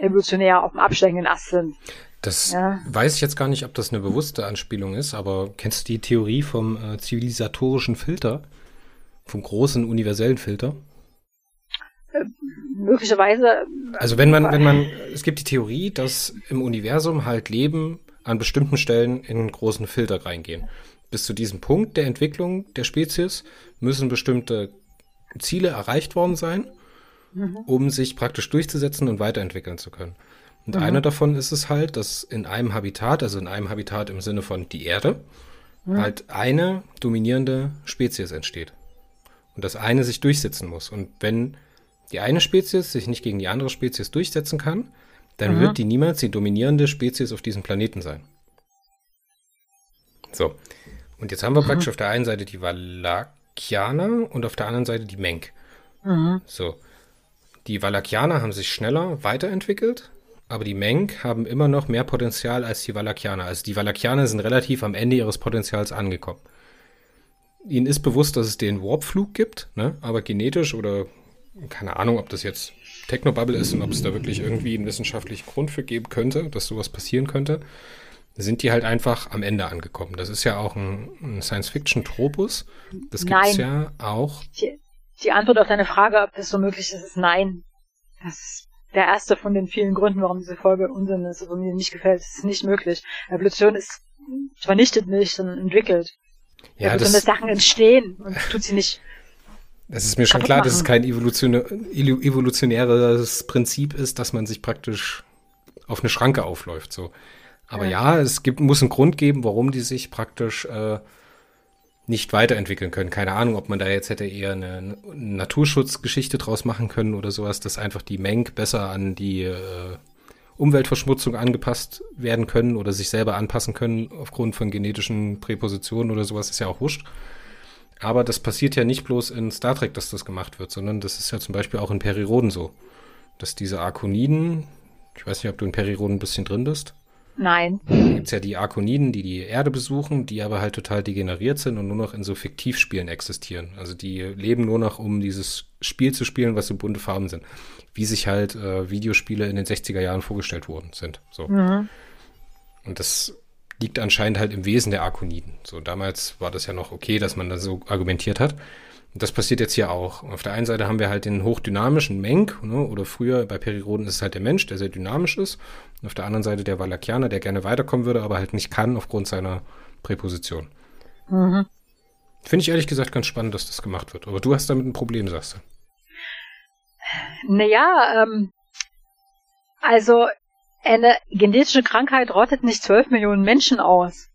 B: evolutionär auf dem absteigenden Ast sind.
A: Das
B: Ja.
A: weiß ich jetzt gar nicht, ob das eine bewusste Anspielung ist, aber kennst du die Theorie vom äh, zivilisatorischen Filter? Vom großen universellen Filter?
B: Möglicherweise,
A: Also wenn man, wenn man, es gibt die Theorie, dass im Universum halt Leben an bestimmten Stellen in einen großen Filter reingehen. Bis zu diesem Punkt der Entwicklung der Spezies müssen bestimmte Ziele erreicht worden sein, um sich praktisch durchzusetzen und weiterentwickeln zu können. Und einer davon ist es halt, dass in einem Habitat, also in einem Habitat im Sinne von die Erde, halt eine dominierende Spezies entsteht. Und das eine sich durchsetzen muss. Und wenn die eine Spezies sich nicht gegen die andere Spezies durchsetzen kann, dann wird die niemals die dominierende Spezies auf diesem Planeten sein. So. Und jetzt haben wir praktisch auf der einen Seite die Valakianer und auf der anderen Seite die Menk. So. Die Valakianer haben sich schneller weiterentwickelt, aber die Menk haben immer noch mehr Potenzial als die Valakianer. Also die Valakianer sind relativ am Ende ihres Potenzials angekommen. Ihnen ist bewusst, dass es den Warpflug gibt, ne? aber genetisch oder keine Ahnung, ob das jetzt Technobubble ist und ob es da wirklich irgendwie einen wissenschaftlichen Grund für geben könnte, dass sowas passieren könnte, sind die halt einfach am Ende angekommen. Das ist ja auch ein, ein Science-Fiction-Tropus. Das gibt's
B: Nein.
A: ja auch.
B: die, die Antwort auf deine Frage, ob das so möglich ist, ist nein. Das ist der erste von den vielen Gründen, warum diese Folge Unsinn ist und mir nicht gefällt. Es ist nicht möglich. Evolution ist vernichtet nicht, sondern entwickelt.
A: Ja,
B: also, das, Sachen entstehen und tut sie nicht.
A: Das ist mir schon klar, machen. dass es kein evolutionäres Prinzip ist, dass man sich praktisch auf eine Schranke aufläuft. So. Aber ja, ja es gibt, muss einen Grund geben, warum die sich praktisch äh, nicht weiterentwickeln können. Keine Ahnung, ob man da jetzt hätte eher eine Naturschutzgeschichte draus machen können oder sowas, dass einfach die Menk besser an die äh, Umweltverschmutzung angepasst werden können oder sich selber anpassen können aufgrund von genetischen Präpositionen oder sowas, ist ja auch wurscht. Aber das passiert ja nicht bloß in Star Trek, dass das gemacht wird, sondern das ist ja zum Beispiel auch in Periroden so. Dass diese Arkoniden, ich weiß nicht, ob du in Periroden ein bisschen drin bist.
B: Nein.
A: Da gibt es ja die Arkoniden, die die Erde besuchen, die aber halt total degeneriert sind und nur noch in so Fiktivspielen existieren. Also die leben nur noch, um dieses Spiel zu spielen, was so bunte Farben sind. Wie sich halt äh, Videospiele in den 60er Jahren vorgestellt worden sind. So. Mhm. Und das liegt anscheinend halt im Wesen der Arkoniden. So damals war das ja noch okay, dass man da so argumentiert hat. Und das passiert jetzt hier auch. Auf der einen Seite haben wir halt den hochdynamischen Menk, ne, oder früher bei Periroden ist es halt der Mensch, der sehr dynamisch ist. Und auf der anderen Seite der Valakianer, der gerne weiterkommen würde, aber halt nicht kann aufgrund seiner Präposition. Mhm. Finde ich ehrlich gesagt ganz spannend, dass das gemacht wird. Aber du hast damit ein Problem, sagst du.
B: Naja, ähm, also eine genetische Krankheit rottet nicht zwölf Millionen Menschen aus.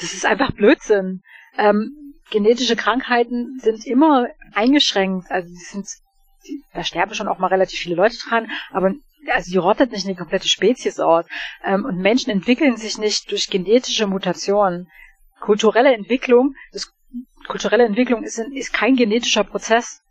B: Das ist einfach Blödsinn. Ähm, genetische Krankheiten sind immer eingeschränkt. Also die sind, die, da sterben schon auch mal relativ viele Leute dran, aber also die rottet nicht eine komplette Spezies aus. Ähm, und Menschen entwickeln sich nicht durch genetische Mutationen. Kulturelle Entwicklung, das, kulturelle Entwicklung ist, ist kein genetischer Prozess.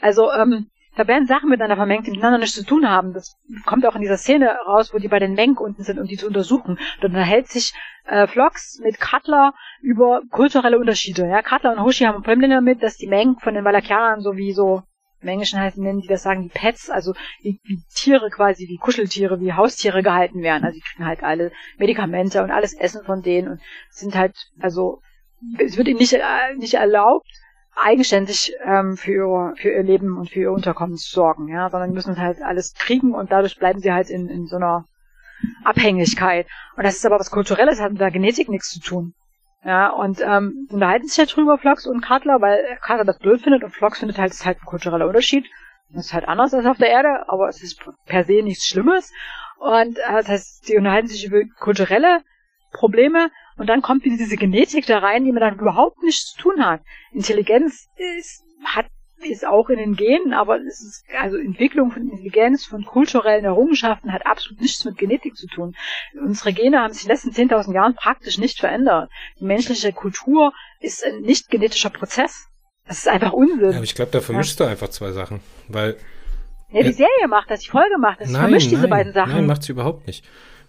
B: Also ähm, da werden Sachen miteinander vermengt, die miteinander nichts zu tun haben. Das kommt auch in dieser Szene raus, wo die bei den Menk unten sind und die zu untersuchen. Dort unterhält sich äh, Flox mit Cutler über kulturelle Unterschiede. Ja, Cutler und Hoshi haben ein Problem damit, dass die Menk von den Valakianern so wie so im Englischen heißen nennen die das sagen die Pets, also wie, wie Tiere quasi, wie Kuscheltiere, wie Haustiere gehalten werden. Also die kriegen halt alle Medikamente und alles Essen von denen und sind halt, also es wird ihnen nicht, äh, nicht erlaubt, eigenständig ähm, für, ihr, für ihr Leben und für ihr Unterkommen sorgen, ja, sondern müssen halt alles kriegen und dadurch bleiben sie halt in, in so einer Abhängigkeit. Und das ist aber was Kulturelles, hat mit der Genetik nichts zu tun. Ja, und ähm, unterhalten sich ja drüber Flox und Cutler, weil Cutler das blöd findet und Flox findet halt, es ist halt ein kultureller Unterschied. Das ist halt anders als auf der Erde, aber es ist per se nichts Schlimmes. Und äh, das heißt, die unterhalten sich über kulturelle Probleme und dann kommt wieder diese Genetik da rein, die mit dann überhaupt nichts zu tun hat. Intelligenz ist, hat, ist auch in den Genen, aber es ist, also Entwicklung von Intelligenz, von kulturellen Errungenschaften hat absolut nichts mit Genetik zu tun. Unsere Gene haben sich in den letzten 10.000 Jahren praktisch nicht verändert. Die menschliche Kultur ist ein nicht genetischer Prozess. Das ist einfach Unsinn. Ja,
A: aber ich glaube, da vermischst ja. du einfach zwei Sachen, weil
B: ja, die Serie macht das, die Folge macht das.
A: Nein, vermischt diese beiden Sachen. Nein, macht sie überhaupt nicht.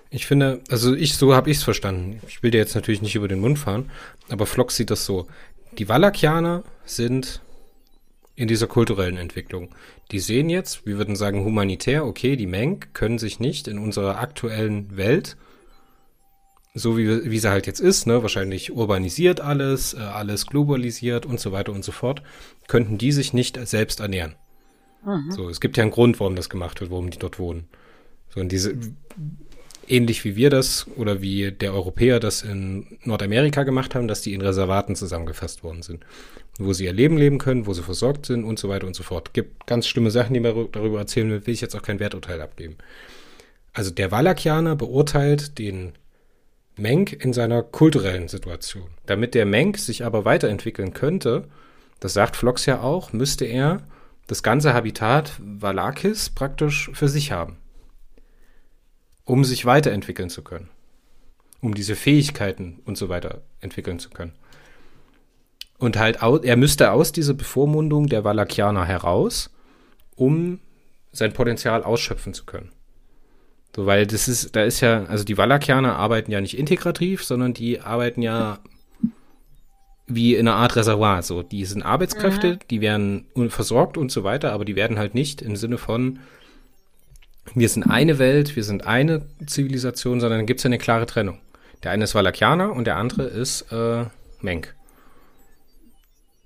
A: Ich finde, also ich, so habe ich es verstanden. Ich will dir jetzt natürlich nicht über den Mund fahren, aber Flock sieht das so. Die Valakianer sind in dieser kulturellen Entwicklung. Die sehen jetzt, wir würden sagen humanitär, okay, die Menk können sich nicht in unserer aktuellen Welt, so wie, wie sie halt jetzt ist, ne, wahrscheinlich urbanisiert alles, äh, alles globalisiert und so weiter und so fort, könnten die sich nicht selbst ernähren. Mhm. So, es gibt ja einen Grund, warum das gemacht wird, warum die dort wohnen. So, und diese, ähnlich wie wir das oder wie der Europäer das in Nordamerika gemacht haben, dass die in Reservaten zusammengefasst worden sind, wo sie ihr Leben leben können, wo sie versorgt sind und so weiter und so fort. Gibt ganz schlimme Sachen, die man darüber erzählen will, will ich jetzt auch kein Werturteil abgeben. Also der Valakianer beurteilt den Menk in seiner kulturellen Situation. Damit der Menk sich aber weiterentwickeln könnte, das sagt Flox ja auch, müsste er das ganze Habitat Valakis praktisch für sich haben um sich weiterentwickeln zu können. Um diese Fähigkeiten und so weiter entwickeln zu können. Und halt, er müsste aus dieser Bevormundung der Valakianer heraus, um sein Potenzial ausschöpfen zu können. So, weil das ist, da ist ja, also die Valakianer arbeiten ja nicht integrativ, sondern die arbeiten ja wie in einer Art Reservoir. So, die sind Arbeitskräfte, mhm. die werden versorgt und so weiter, aber die werden halt nicht im Sinne von, wir sind eine Welt, wir sind eine Zivilisation, sondern gibt es ja eine klare Trennung. Der eine ist Valakianer und der andere ist äh, Menk.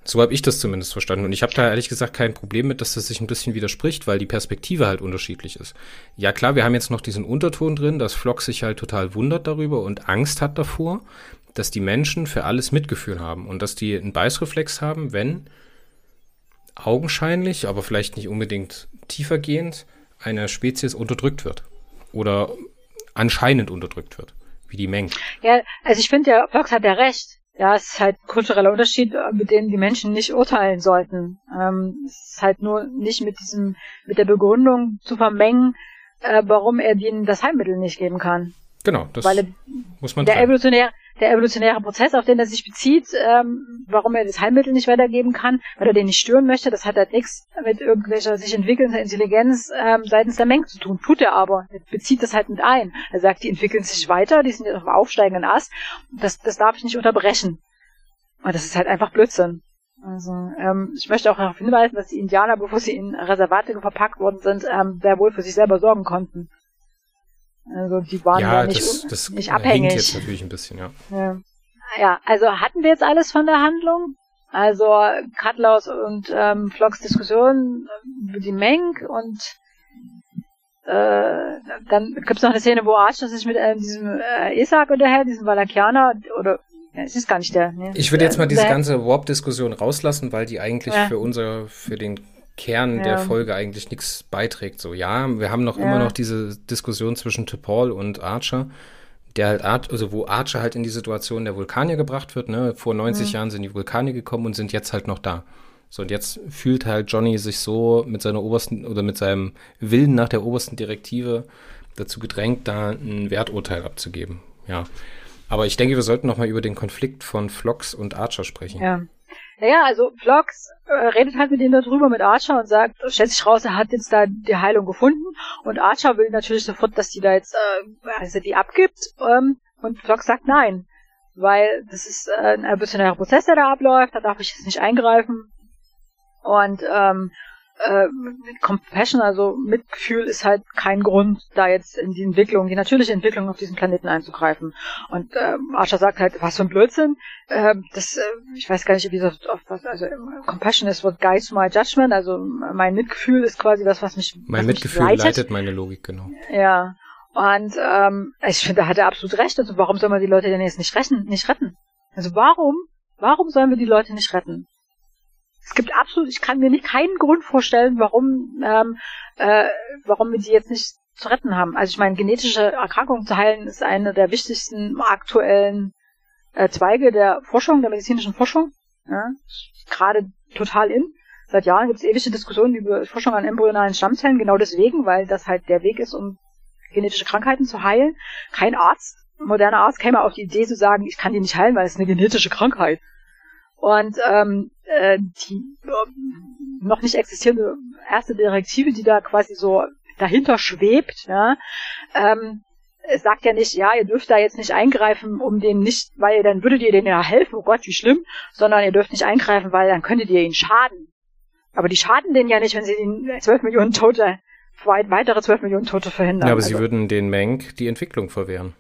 A: So habe ich das zumindest verstanden. Und ich habe da ehrlich gesagt kein Problem mit, dass das sich ein bisschen widerspricht, weil die Perspektive halt unterschiedlich ist. Ja klar, wir haben jetzt noch diesen Unterton drin, dass Flock sich halt total wundert darüber und Angst hat davor, dass die Menschen für alles Mitgefühl haben und dass die einen Beißreflex haben, wenn augenscheinlich, aber vielleicht nicht unbedingt tiefergehend, eine Spezies unterdrückt wird. Oder anscheinend unterdrückt wird, wie die Meng.
B: Ja, also ich finde, der Fox hat ja recht. Ja, es ist halt ein kultureller Unterschied, mit dem die Menschen nicht urteilen sollten. Ähm, es ist halt nur nicht mit diesem, mit der Begründung zu vermengen, äh, warum er denen das Heilmittel nicht geben kann.
A: Genau,
B: das Weil muss man der evolutionär, der evolutionäre Prozess, auf den er sich bezieht, ähm, warum er das Heilmittel nicht weitergeben kann, weil er den nicht stören möchte, das hat halt nichts mit irgendwelcher sich entwickelnder Intelligenz ähm, seitens der Menge zu tun. Tut er aber. Er bezieht das halt mit ein. Er sagt, die entwickeln sich weiter, die sind jetzt auf dem aufsteigenden Ast. Das, das darf ich nicht unterbrechen. Und das ist halt einfach Blödsinn. Also, ähm, ich möchte auch darauf hinweisen, dass die Indianer, bevor sie in Reservate verpackt worden sind, ähm, sehr wohl für sich selber sorgen konnten. Also die waren ja, ja nicht, das, das nicht abhängig.
A: jetzt natürlich ein bisschen, ja.
B: ja. Ja, also hatten wir jetzt alles von der Handlung? Also Cutlaus und ähm, Flocks Diskussion über die Meng und äh, dann gibt's noch eine Szene, wo Archer sich mit äh, diesem äh, Isaac unterhält, diesem Valakianer, oder ja, es ist gar nicht der.
A: Ne? Ich würde jetzt mal diese ganze Warp-Diskussion rauslassen, weil die eigentlich ja. für unser, für den Kern ja. der Folge eigentlich nichts beiträgt. So, ja, wir haben noch ja. immer noch diese Diskussion zwischen T'Pol und Archer, der halt Ar also wo Archer halt in die Situation der Vulkanier gebracht wird, ne? Vor 90 mhm. Jahren sind die Vulkanier gekommen und sind jetzt halt noch da. So, und jetzt fühlt halt Johnny sich so mit seiner obersten oder mit seinem Willen nach der obersten Direktive dazu gedrängt, da ein Werturteil abzugeben. Ja. Aber ich denke, wir sollten noch mal über den Konflikt von Flox und Archer sprechen.
B: Ja. Naja, also Vlogs äh, redet halt mit ihm darüber, mit Archer und sagt, stellt sich raus, er hat jetzt da die Heilung gefunden. Und Archer will natürlich sofort, dass die da jetzt, äh, also die abgibt ähm, und Vlogs sagt nein, weil das ist äh, ein evolutionärer Prozess, der da abläuft, da darf ich jetzt nicht eingreifen. Und ähm, äh, Compassion, also Mitgefühl, ist halt kein Grund, da jetzt in die Entwicklung, die natürliche Entwicklung auf diesem Planeten einzugreifen. Und äh, Archer sagt halt, was für ein Blödsinn. Äh, das, äh, ich weiß gar nicht, wie das auf was, also Compassion ist what guides my judgment, also mein Mitgefühl ist quasi das, was mich
A: Mein
B: was
A: Mitgefühl
B: mich
A: leitet meine Logik, genau.
B: Ja. Und ähm, ich finde, da hat er absolut recht. Also warum soll man die Leute denn jetzt nicht retten? Nicht retten? Also warum? Warum sollen wir die Leute nicht retten? Es gibt absolut, ich kann mir nicht keinen Grund vorstellen, warum, ähm, äh, warum wir die jetzt nicht zu retten haben. Also ich meine, genetische Erkrankungen zu heilen ist eine der wichtigsten aktuellen äh, Zweige der Forschung, der medizinischen Forschung. Ja? Gerade total in. Seit Jahren gibt es ewige Diskussionen über Forschung an embryonalen Stammzellen, genau deswegen, weil das halt der Weg ist, um genetische Krankheiten zu heilen. Kein Arzt, moderner Arzt käme auf die Idee zu sagen, ich kann die nicht heilen, weil es eine genetische Krankheit. Und ähm, äh, die äh, noch nicht existierende erste Direktive, die da quasi so dahinter schwebt, ja, ähm, sagt ja nicht, ja, ihr dürft da jetzt nicht eingreifen, um den nicht, weil dann würdet ihr denen ja helfen, oh Gott, wie schlimm, sondern ihr dürft nicht eingreifen, weil dann könntet ihr ihnen schaden. Aber die schaden denen ja nicht, wenn sie den 12 Millionen Tote, weitere 12 Millionen Tote verhindern. Ja,
A: aber also. sie würden den Meng die Entwicklung verwehren.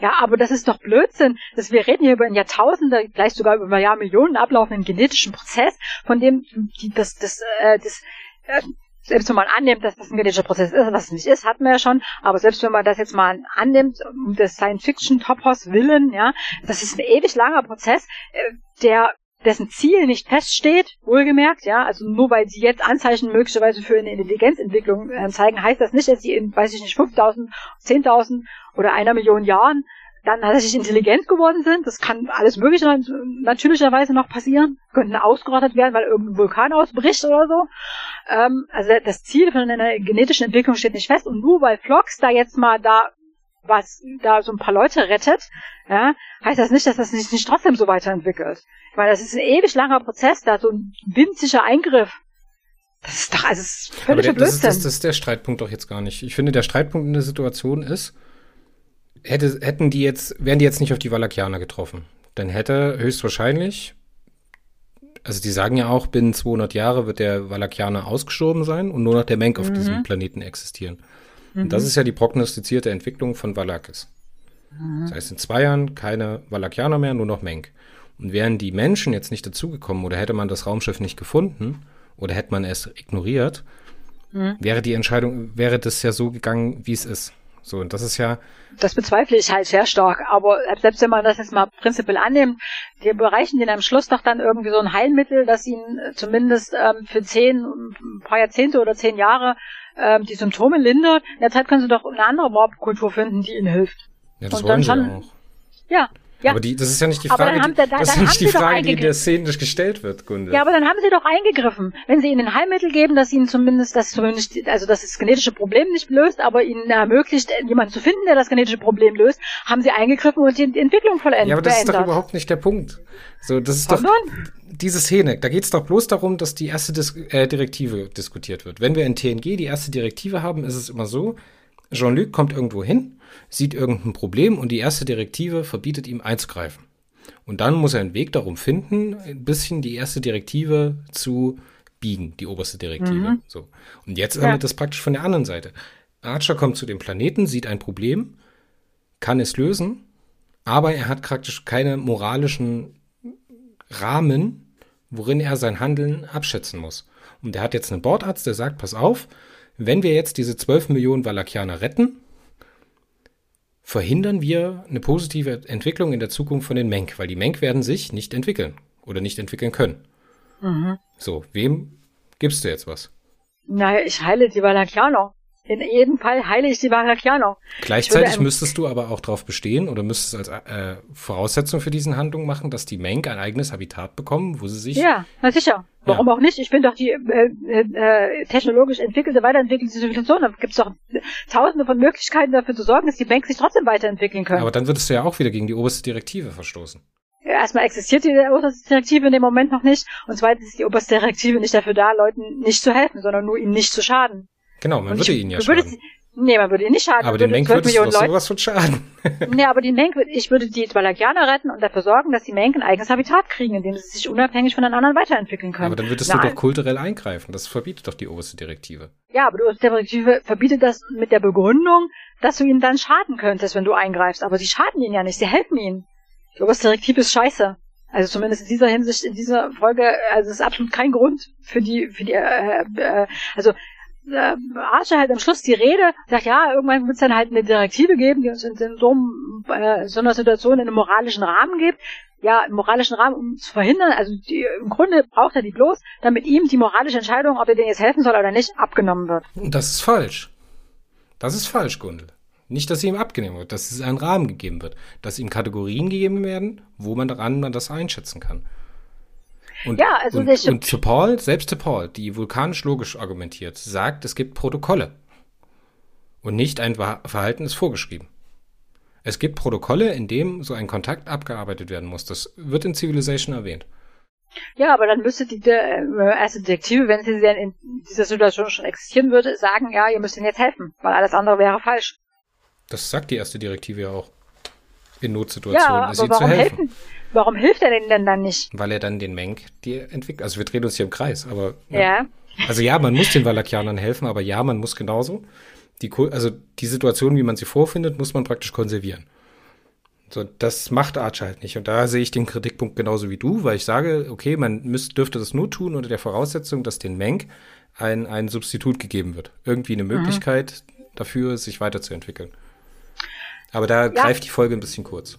B: Ja, aber das ist doch Blödsinn. Das, wir reden hier über einen Jahrtausende, vielleicht sogar über ein Jahr Millionen ablaufenden genetischen Prozess, von dem die, das, das, äh, das äh, selbst wenn man annimmt, dass das ein genetischer Prozess ist, was es nicht ist, hatten wir ja schon, aber selbst wenn man das jetzt mal annimmt, um des Science-Fiction-Topos willen, ja, das ist ein ewig langer Prozess, äh, der dessen Ziel nicht feststeht, wohlgemerkt, ja, also nur weil sie jetzt Anzeichen möglicherweise für eine Intelligenzentwicklung äh, zeigen, heißt das nicht, dass sie in, weiß ich nicht, 5000, 10.000 oder einer Million Jahren dann tatsächlich intelligent geworden sind. Das kann alles mögliche natürlicherweise noch passieren. Könnten ausgerottet werden, weil irgendein Vulkan ausbricht oder so. Ähm, also das Ziel von einer genetischen Entwicklung steht nicht fest. Und nur weil Flox da jetzt mal da was da so ein paar Leute rettet, ja, heißt das nicht, dass das sich nicht trotzdem so weiterentwickelt. Ich meine, das ist ein ewig langer Prozess, da so ein winziger Eingriff. Das ist doch, also, das ist völlig
A: der, das, ist, das, das ist der Streitpunkt doch jetzt gar nicht. Ich finde, der Streitpunkt in der Situation ist, hätte, hätten die jetzt, wären die jetzt nicht auf die Valakianer getroffen, dann hätte höchstwahrscheinlich, also die sagen ja auch, binnen 200 Jahre wird der Valakianer ausgestorben sein und nur noch der Menk auf mhm. diesem Planeten existieren. Mhm. Und das ist ja die prognostizierte Entwicklung von Valakis. Mhm. Das heißt, in zwei Jahren keine Valakianer mehr, nur noch Menk. Und wären die Menschen jetzt nicht dazugekommen oder hätte man das Raumschiff nicht gefunden oder hätte man es ignoriert, mhm. wäre die Entscheidung, wäre das ja so gegangen, wie es ist. So, und das ist ja.
B: Das bezweifle ich halt sehr stark. Aber selbst wenn man das jetzt mal prinzipiell annimmt, die bereichen denen am Schluss doch dann irgendwie so ein Heilmittel, das ihnen zumindest ähm, für zehn, ein paar Jahrzehnte oder zehn Jahre ähm, die Symptome lindert. In der Zeit können sie doch eine andere Warp-Kultur finden, die ihnen hilft.
A: Ja, das und wollen sie schon, auch.
B: Ja, ja.
A: Aber die, das ist ja nicht die Frage, die, da, das ist nicht die Frage, die der Szene gestellt wird, Gunde.
B: Ja, aber dann haben sie doch eingegriffen. Wenn sie ihnen ein Heilmittel geben, das ihnen zumindest, das zumindest, also das das genetische Problem nicht löst, aber ihnen ermöglicht, jemanden zu finden, der das genetische Problem löst, haben sie eingegriffen und die Entwicklung vollendet.
A: Ja, aber das beändert. ist doch überhaupt nicht der Punkt. So, das ist Komm doch, nun? diese Szene, da geht es doch bloß darum, dass die erste Dis äh, Direktive diskutiert wird. Wenn wir in TNG die erste Direktive haben, ist es immer so, Jean-Luc kommt irgendwo hin, sieht irgendein Problem und die erste Direktive verbietet ihm einzugreifen. Und dann muss er einen Weg darum finden, ein bisschen die erste Direktive zu biegen, die oberste Direktive. Mhm. So. Und jetzt ja. haben wir das praktisch von der anderen Seite. Archer kommt zu dem Planeten, sieht ein Problem, kann es lösen, aber er hat praktisch keine moralischen Rahmen, worin er sein Handeln abschätzen muss. Und er hat jetzt einen Bordarzt, der sagt, pass auf, wenn wir jetzt diese 12 Millionen Valakianer retten, verhindern wir eine positive Entwicklung in der Zukunft von den Menk, weil die Menk werden sich nicht entwickeln oder nicht entwickeln können. Mhm. So, wem gibst du jetzt was?
B: Naja, ich heile die Valakianer. In jedem Fall heile ich die Valakianer.
A: Gleichzeitig müsstest du aber auch darauf bestehen oder müsstest als äh, Voraussetzung für diesen Handlung machen, dass die Menk ein eigenes Habitat bekommen, wo sie sich.
B: Ja, na sicher. Warum ja. auch nicht? Ich bin doch die äh, äh, technologisch entwickelte, weiterentwickelte Zivilisation. Da gibt es doch tausende von Möglichkeiten dafür zu sorgen, dass die Bank sich trotzdem weiterentwickeln können.
A: Aber dann würdest du ja auch wieder gegen die oberste Direktive verstoßen.
B: erstmal existiert die oberste Direktive in dem Moment noch nicht. Und zweitens ist die oberste Direktive nicht dafür da, Leuten nicht zu helfen, sondern nur ihnen nicht zu schaden.
A: Genau, man würde ich, ihn ja würde, schaden.
B: Nee, man würde ihn nicht schaden.
A: Aber den Menk würde es doch sowas von schaden.
B: nee, aber die Menk, ich würde die Valakianer retten und dafür sorgen, dass die Menk ein eigenes Habitat kriegen, in dem sie sich unabhängig von den anderen weiterentwickeln können.
A: Aber dann würdest Na, du doch kulturell eingreifen. Das verbietet doch die oberste Direktive.
B: Ja, aber die oberste Direktive verbietet das mit der Begründung, dass du ihnen dann schaden könntest, wenn du eingreifst. Aber sie schaden ihnen ja nicht, sie helfen ihnen. Die oberste Direktive ist scheiße. Also zumindest in dieser Hinsicht, in dieser Folge, also es ist absolut kein Grund für die, für die, äh, äh, also äh, Archer halt am Schluss die Rede, sagt, ja, irgendwann wird es dann halt eine Direktive geben, die uns in, in so, äh, so einer Situation in einem moralischen Rahmen gibt. Ja, im moralischen Rahmen, um zu verhindern, also die, im Grunde braucht er die bloß, damit ihm die moralische Entscheidung, ob er denen jetzt helfen soll oder nicht, abgenommen wird.
A: Das ist falsch. Das ist falsch, Gundel. Nicht, dass sie ihm abgenommen wird, dass es einen Rahmen gegeben wird, dass ihm Kategorien gegeben werden, wo man daran man das einschätzen kann. Und, ja, also und, und zu Paul, selbst zu Paul, die vulkanisch-logisch argumentiert, sagt, es gibt Protokolle. Und nicht ein Verhalten ist vorgeschrieben. Es gibt Protokolle, in dem so ein Kontakt abgearbeitet werden muss. Das wird in Civilization erwähnt.
B: Ja, aber dann müsste die äh, erste Detektive, wenn sie denn in dieser Situation schon existieren würde, sagen, ja, ihr müsst ihnen jetzt helfen, weil alles andere wäre falsch.
A: Das sagt die erste Direktive ja auch. In Notsituationen
B: ja, sie zu helfen. helfen. Warum hilft er denn dann nicht?
A: Weil er dann den Menk die entwickelt. Also wir drehen uns hier im Kreis, aber.
B: Ja. ja.
A: Also ja, man muss den Valakianern helfen, aber ja, man muss genauso. Die, also die Situation, wie man sie vorfindet, muss man praktisch konservieren. So, das macht Archer halt nicht. Und da sehe ich den Kritikpunkt genauso wie du, weil ich sage, okay, man müsste, dürfte das nur tun unter der Voraussetzung, dass den Menk ein, ein Substitut gegeben wird. Irgendwie eine mhm. Möglichkeit mhm. dafür, sich weiterzuentwickeln. Aber da ja. greift die Folge ein bisschen kurz.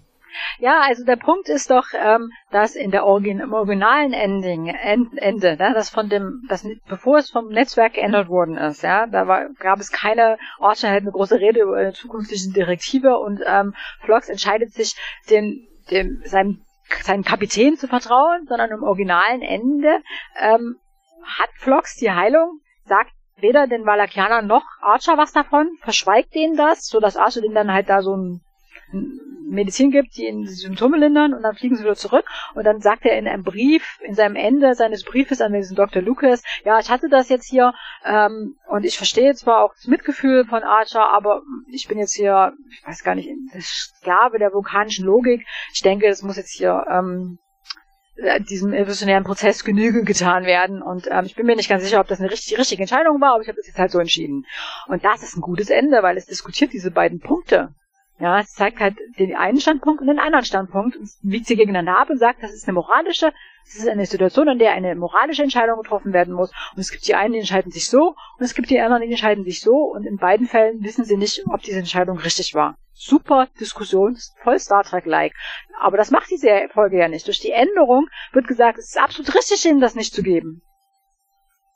B: Ja, also der Punkt ist doch, ähm, dass in der Origin im originalen Ending, End, Ende, ne, das von dem, das bevor es vom Netzwerk geändert worden ist, ja, da war, gab es keine Ortschaft eine große Rede über eine zukünftige Direktive und ähm, Flox entscheidet sich, den, dem, seinem seinen Kapitän zu vertrauen, sondern im originalen Ende ähm, hat Flox die Heilung, sagt weder den Valakianern noch Archer was davon, verschweigt denen das, so dass Archer den dann halt da so ein Medizin gibt, die ihnen die Symptome lindern und dann fliegen sie wieder zurück. Und dann sagt er in einem Brief, in seinem Ende seines Briefes an diesen Dr. Lucas, ja, ich hatte das jetzt hier ähm, und ich verstehe zwar auch das Mitgefühl von Archer, aber ich bin jetzt hier, ich weiß gar nicht, Sklave der vulkanischen Logik. Ich denke, es muss jetzt hier ähm, äh, diesem evolutionären Prozess Genüge getan werden. Und ähm, ich bin mir nicht ganz sicher, ob das eine richtig, richtige Entscheidung war, aber ich habe das jetzt halt so entschieden. Und das ist ein gutes Ende, weil es diskutiert diese beiden Punkte Ja, es zeigt halt den einen Standpunkt und den anderen Standpunkt und wiegt sie gegeneinander ab und sagt, das ist eine moralische, das ist eine Situation, in der eine moralische Entscheidung getroffen werden muss. Und es gibt die einen, die entscheiden sich so und es gibt die anderen, die entscheiden sich so und in beiden Fällen wissen sie nicht, ob diese Entscheidung richtig war. Super Diskussion, voll Star Trek-like. Aber das macht diese Folge ja nicht. Durch die Änderung wird gesagt, es ist absolut richtig, ihnen das nicht zu geben.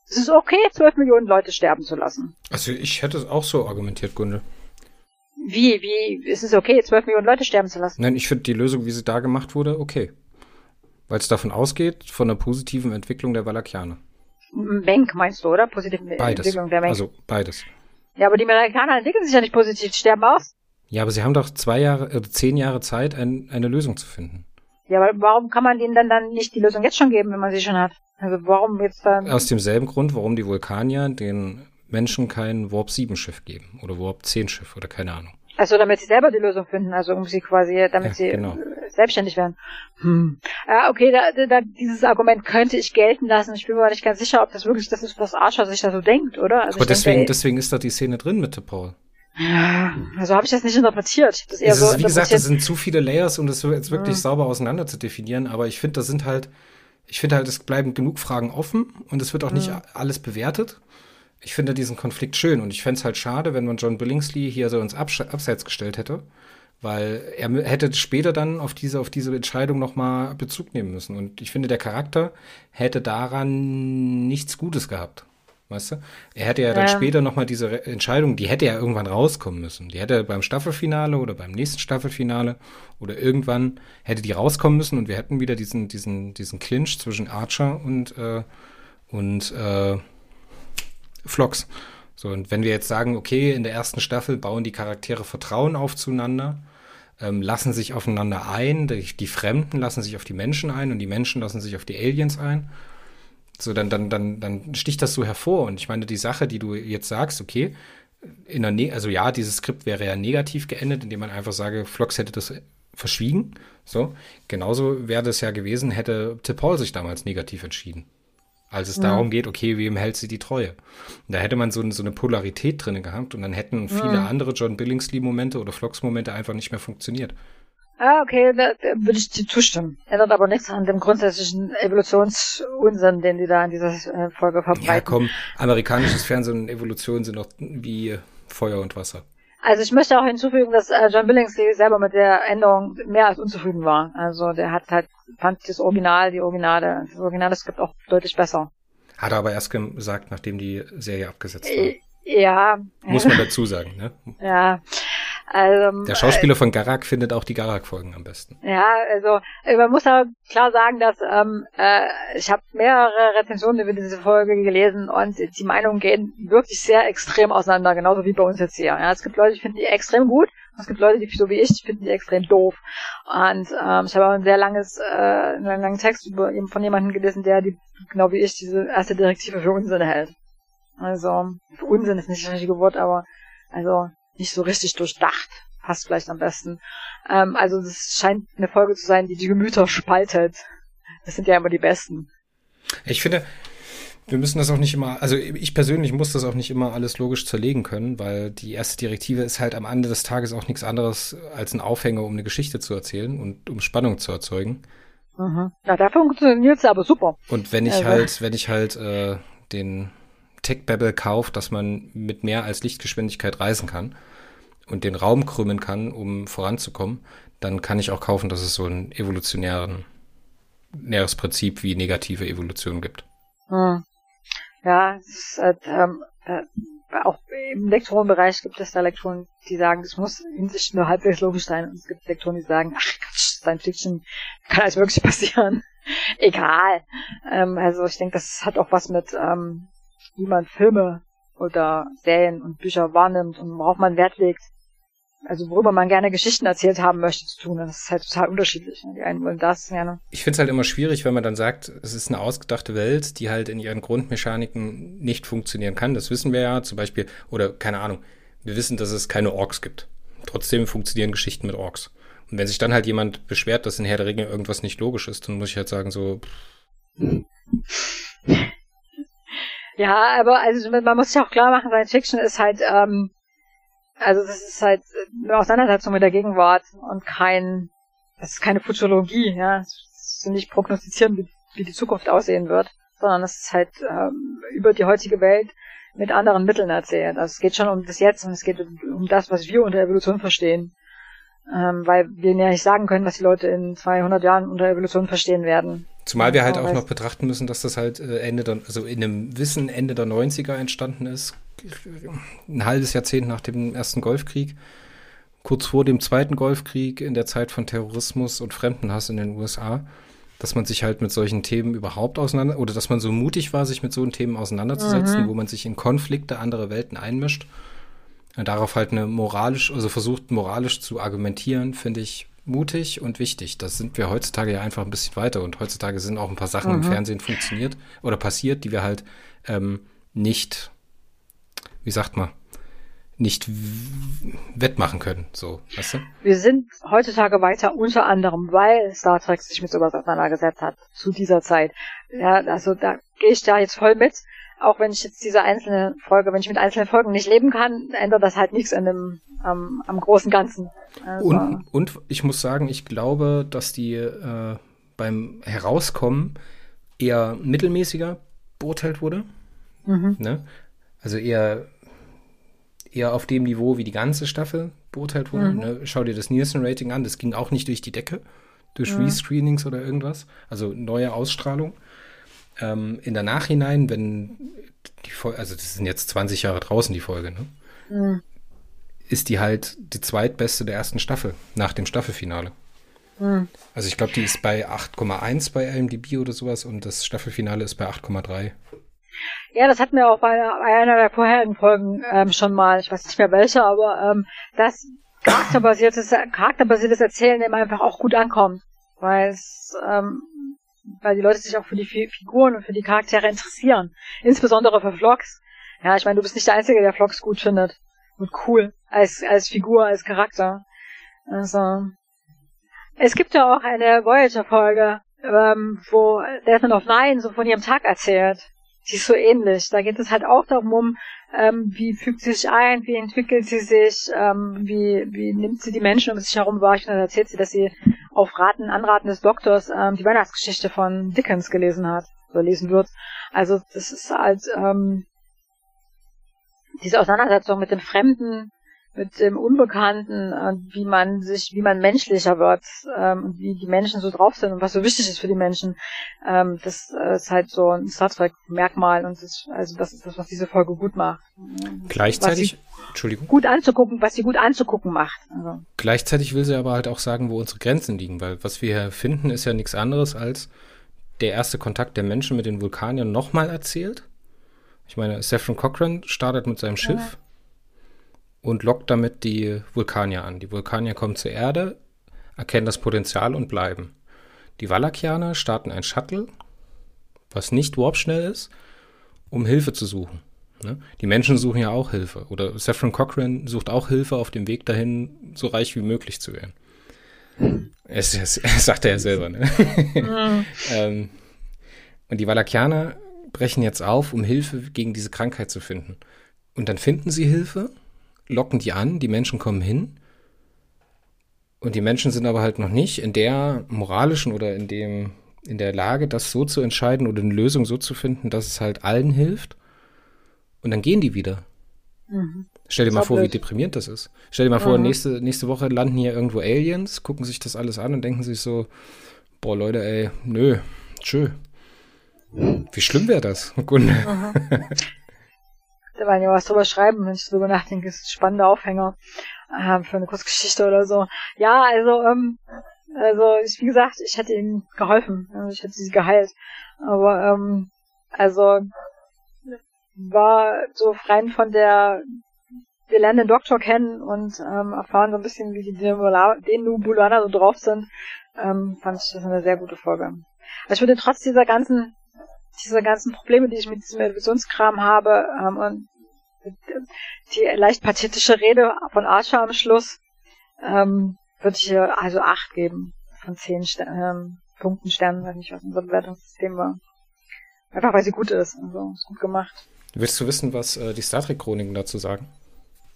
B: Es ist okay, 12 Millionen Leute sterben zu lassen.
A: Also ich hätte es auch so argumentiert, Gunde.
B: Wie, wie, ist es okay, 12 Millionen Leute sterben zu lassen?
A: Nein, ich finde die Lösung, wie sie da gemacht wurde, okay. Weil es davon ausgeht, von der positiven Entwicklung der Valakianer.
B: Menk meinst du, oder? Positive
A: beides. Entwicklung der Menk. Also beides.
B: Ja, aber die Amerikaner entwickeln sich ja nicht positiv, die sterben aus.
A: Ja, aber sie haben doch zwei Jahre, äh, zehn Jahre Zeit, ein, eine Lösung zu finden.
B: Ja, aber warum kann man denen dann, dann nicht die Lösung jetzt schon geben, wenn man sie schon hat? Also warum jetzt dann.
A: Aus demselben Grund, warum die Vulkanier den Menschen kein Warp 7 Schiff geben oder Warp 10 Schiff oder keine Ahnung.
B: Also damit sie selber die Lösung finden, also um sie quasi, damit ja, sie genau. selbstständig werden. Hm. Ja, okay, da, da, dieses Argument könnte ich gelten lassen. Ich bin mir aber nicht ganz sicher, ob das wirklich das ist, was Archer sich da so denkt, oder?
A: Also aber deswegen, denke, deswegen ist da die Szene drin mit Paul.
B: Ja, also habe ich das nicht interpretiert.
A: Das es ist, so wie gesagt, das sind zu viele Layers, um das jetzt wirklich ja. sauber auseinander zu definieren. Aber ich finde, das sind halt, ich finde halt, es bleiben genug Fragen offen und es wird auch nicht alles bewertet ich finde diesen Konflikt schön und ich fände es halt schade, wenn man John Billingsley hier so ins Abs Abseits gestellt hätte, weil er hätte später dann auf diese, auf diese Entscheidung nochmal Bezug nehmen müssen. Und ich finde, der Charakter hätte daran nichts Gutes gehabt. Weißt du? Er hätte ja dann ja. später nochmal diese Entscheidung, die hätte ja irgendwann rauskommen müssen. Die hätte beim Staffelfinale oder beim nächsten Staffelfinale oder irgendwann hätte die rauskommen müssen und wir hätten wieder diesen, diesen, diesen Clinch zwischen Archer und, äh, und äh, Vlogs. So, und wenn wir jetzt sagen, okay, in der ersten Staffel bauen die Charaktere Vertrauen auf zueinander, ähm, lassen sich aufeinander ein, die, die, Fremden lassen sich auf die Menschen ein und die Menschen lassen sich auf die Aliens ein. So, dann, dann, dann, dann sticht das so hervor. Und ich meine, die Sache, die du jetzt sagst, okay, in der ne also ja, dieses Skript wäre ja negativ geendet, indem man einfach sage, Vlogs hätte das verschwiegen. So, genauso wäre das ja gewesen, hätte Tip Paul sich damals negativ entschieden als es ja. darum geht, okay, wem hält sie die Treue? da hätte man so, so eine Polarität drin gehabt und dann hätten viele ja. andere John Billingsley-Momente oder Flocks-Momente einfach nicht mehr funktioniert.
B: Ah, okay, da, da würde ich dir zustimmen. Ändert aber nichts an dem grundsätzlichen Evolutionsunsinn, den die da in dieser äh, Folge verbreiten. Ja,
A: komm, amerikanisches Fernsehen und Evolution sind doch wie Feuer und Wasser.
B: Also ich möchte auch hinzufügen, dass äh, John Billingsley selber mit der Änderung mehr als unzufrieden war. Also der hat halt, fand das Original, die Originale, das originale Skript auch deutlich besser.
A: Hat er aber erst gesagt, nachdem die Serie abgesetzt war. Äh,
B: ja.
A: Muss man dazu sagen, ne?
B: Ja. Also,
A: der Schauspieler äh, von Garak findet auch die Garak-Folgen am besten.
B: Ja, also äh, man muss aber klar sagen, dass ähm, äh, ich habe mehrere Rezensionen über diese Folge gelesen und die Meinungen gehen wirklich sehr extrem auseinander, genauso wie bei uns jetzt hier. Ja, es gibt Leute, die finden die extrem gut, es gibt Leute, die so wie ich, finden die extrem doof. Und ähm, ich habe auch ein sehr langes, äh, einen langen Text über, von jemandem gelesen, der die genau wie ich diese erste Direktive für Unsinn hält. Also für Unsinn ist nicht das richtige Wort, aber also nicht so richtig durchdacht. Passt vielleicht am besten. Ähm, also das scheint eine Folge zu sein, die die Gemüter spaltet. Das sind ja immer die besten.
A: Ich finde, wir müssen das auch nicht immer, also ich persönlich muss das auch nicht immer alles logisch zerlegen können, weil die erste Direktive ist halt am Ende des Tages auch nichts anderes als ein Aufhänger, um eine Geschichte zu erzählen und um Spannung zu erzeugen.
B: Mhm. Ja, dafür funktioniert es aber super.
A: Und wenn ich also. halt, wenn ich halt äh, den Tech-Babble kauft, dass man mit mehr als Lichtgeschwindigkeit reisen kann und den Raum krümmen kann, um voranzukommen, dann kann ich auch kaufen, dass es so ein evolutionären näheres Prinzip wie negative Evolution gibt.
B: Hm. Ja, es ist halt, ähm, äh, auch im Lektorenbereich gibt es da Lektoren, die sagen, das muss in sich nur halbwegs logisch sein. Und es gibt Lektoren, die sagen, ach Quatsch, Science Fiction kann alles wirklich passieren. Egal. Ähm, also ich denke, das hat auch was mit ähm, wie man Filme oder Serien und Bücher wahrnimmt und worauf man Wert legt. Also worüber man gerne Geschichten erzählt haben möchte zu tun. Das ist halt total unterschiedlich. Die einen wollen das gerne.
A: Ich finde es halt immer schwierig, wenn man dann sagt, es ist eine ausgedachte Welt, die halt in ihren Grundmechaniken nicht funktionieren kann. Das wissen wir ja zum Beispiel. Oder keine Ahnung. Wir wissen, dass es keine Orks gibt. Trotzdem funktionieren Geschichten mit Orks. Und wenn sich dann halt jemand beschwert, dass in Herr der Ringe irgendwas nicht logisch ist, dann muss ich halt sagen so.
B: Ja, aber also man muss sich auch klar machen, Science Fiction ist halt, ähm, also das ist halt eine Auseinandersetzung mit der Gegenwart und kein, das ist keine Futurologie, ja. Das ist nicht prognostizieren, wie, wie die Zukunft aussehen wird, sondern es ist halt ähm, über die heutige Welt mit anderen Mitteln erzählt. Also es geht schon um das Jetzt und es geht um das, was wir unter Evolution verstehen. Ähm, weil wir ja nicht sagen können, was die Leute in 200 Jahren unter Evolution verstehen werden.
A: Zumal wir halt auch noch betrachten müssen, dass das halt äh, Ende der, also in einem Wissen Ende der 90er entstanden ist. Ein halbes Jahrzehnt nach dem ersten Golfkrieg. Kurz vor dem zweiten Golfkrieg, in der Zeit von Terrorismus und Fremdenhass in den USA dass man sich halt mit solchen Themen überhaupt auseinander oder dass man so mutig war, sich mit so Themen auseinanderzusetzen, mhm. wo man sich in Konflikte anderer Welten einmischt. Und darauf halt eine moralisch, also versucht moralisch zu argumentieren, finde ich mutig und wichtig. Das sind wir heutzutage ja einfach ein bisschen weiter und heutzutage sind auch ein paar Sachen mhm. im Fernsehen funktioniert oder passiert, die wir halt ähm, nicht, wie sagt man, nicht wettmachen können, so, weißt du?
B: Wir sind heutzutage weiter unter anderem, weil Star Trek sich mit sowas auseinandergesetzt hat, zu dieser Zeit. Ja, also da gehe ich da jetzt voll mit. Auch wenn ich jetzt diese einzelne Folge, wenn ich mit einzelnen Folgen nicht leben kann, ändert das halt nichts an dem, am, am großen Ganzen.
A: Also. Und, und ich muss sagen, ich glaube, dass die äh, beim Herauskommen eher mittelmäßiger beurteilt wurde. Mhm. Ne? Also eher eher auf dem Niveau, wie die ganze Staffel beurteilt wurde. Mhm. Ne? Schau dir das Nielsen-Rating an, das ging auch nicht durch die Decke, durch mhm. Rescreenings oder irgendwas, also neue Ausstrahlung. Ähm, in der Nachhinein, wenn die Folge, also das sind jetzt 20 Jahre draußen, die Folge, ne? Mhm. Ist die halt die zweitbeste der ersten Staffel, nach dem Staffelfinale. Mhm. Also ich glaube, die ist bei 8,1 bei IMDb oder sowas und das Staffelfinale ist bei 8,3.
B: Ja, das hatten wir auch bei, bei einer der vorherigen Folgen ähm, schon mal. Ich weiß nicht mehr welche, aber ähm, das charakterbasiertes, charakterbasiertes Erzählen eben einfach auch gut ankommt. Weil es, ähm, weil die Leute sich auch für die Figuren und für die Charaktere interessieren. Insbesondere für Vlogs. Ja, ich meine, du bist nicht der Einzige, der Vlogs gut findet. Und cool. Als, als Figur, als Charakter. Also. Es gibt ja auch eine Voyager-Folge, ähm, wo Desmond of Nine so von ihrem Tag erzählt sie ist so ähnlich. Da geht es halt auch darum, um, ähm, wie fügt sie sich ein, wie entwickelt sie sich, ähm, wie, wie nimmt sie die Menschen um sich herum wahr. Und dann erzählt sie, dass sie auf Raten, Anraten des Doktors ähm, die Weihnachtsgeschichte von Dickens gelesen hat oder lesen wird. Also das ist halt ähm, diese Auseinandersetzung mit dem Fremden, mit dem Unbekannten, äh, wie man sich, wie man menschlicher wird, ähm, wie die Menschen so drauf sind und was so wichtig ist für die Menschen. Ähm, das äh, ist halt so ein Star Trek Merkmal und das, also das ist das, was diese Folge gut macht.
A: Gleichzeitig, Entschuldigung.
B: Gut anzugucken, was sie gut anzugucken macht. Also.
A: Gleichzeitig will sie aber halt auch sagen, wo unsere Grenzen liegen, weil was wir hier finden, ist ja nichts anderes als der erste Kontakt der Menschen mit den Vulkaniern nochmal erzählt. Ich meine, Saffron Cochran startet mit seinem Schiff. Ja und lockt damit die Vulkanier an. Die Vulkanier kommen zur Erde, erkennen das Potenzial und bleiben. Die Valakianer starten ein Shuttle, was nicht warpschnell ist, um Hilfe zu suchen. Ne? Die Menschen suchen ja auch Hilfe. Oder Saffron Cochran sucht auch Hilfe auf dem Weg dahin, so reich wie möglich zu werden. Es, es, es sagt er ja selber. Ne? Mhm. ähm, und die Valakianer brechen jetzt auf, um Hilfe gegen diese Krankheit zu finden. Und dann finden sie Hilfe locken die an, die Menschen kommen hin. Und die Menschen sind aber halt noch nicht in der moralischen oder in dem, in der Lage, das so zu entscheiden oder eine Lösung so zu finden, dass es halt allen hilft. Und dann gehen die wieder. Mhm. Stell dir mal vor, wie deprimierend das ist. Stell dir mal mhm. vor, nächste, nächste Woche landen hier irgendwo Aliens, gucken sich das alles an und denken sich so, boah, Leute, ey, nö, tschö. Wie schlimm wäre das? Gunde. Mhm.
B: Da werden ja was drüber schreiben, wenn ich drüber nachdenke, ist ein Aufhänger äh, für eine Kurzgeschichte oder so. Ja, also, ähm, also ich, wie gesagt, ich hätte ihnen geholfen, also ich hätte sie geheilt. Aber ähm, also war so rein von der wir lernen den Doktor kennen und ähm, erfahren so ein bisschen, wie die Denubulaner so drauf sind, ähm, fand ich das eine sehr gute Folge. Also ich würde trotz dieser ganzen diese ganzen Probleme, die ich mit diesem Evolutionskram habe, ähm, und die leicht pathetische Rede von Archer am Schluss, ähm, würde ich also acht geben von zehn Ster ähm, Punkten Sternen, wenn ich was unser Bewertungssystem war. Einfach weil sie gut ist, also ist gut gemacht.
A: Willst du wissen, was äh, die Star Trek Chroniken dazu sagen?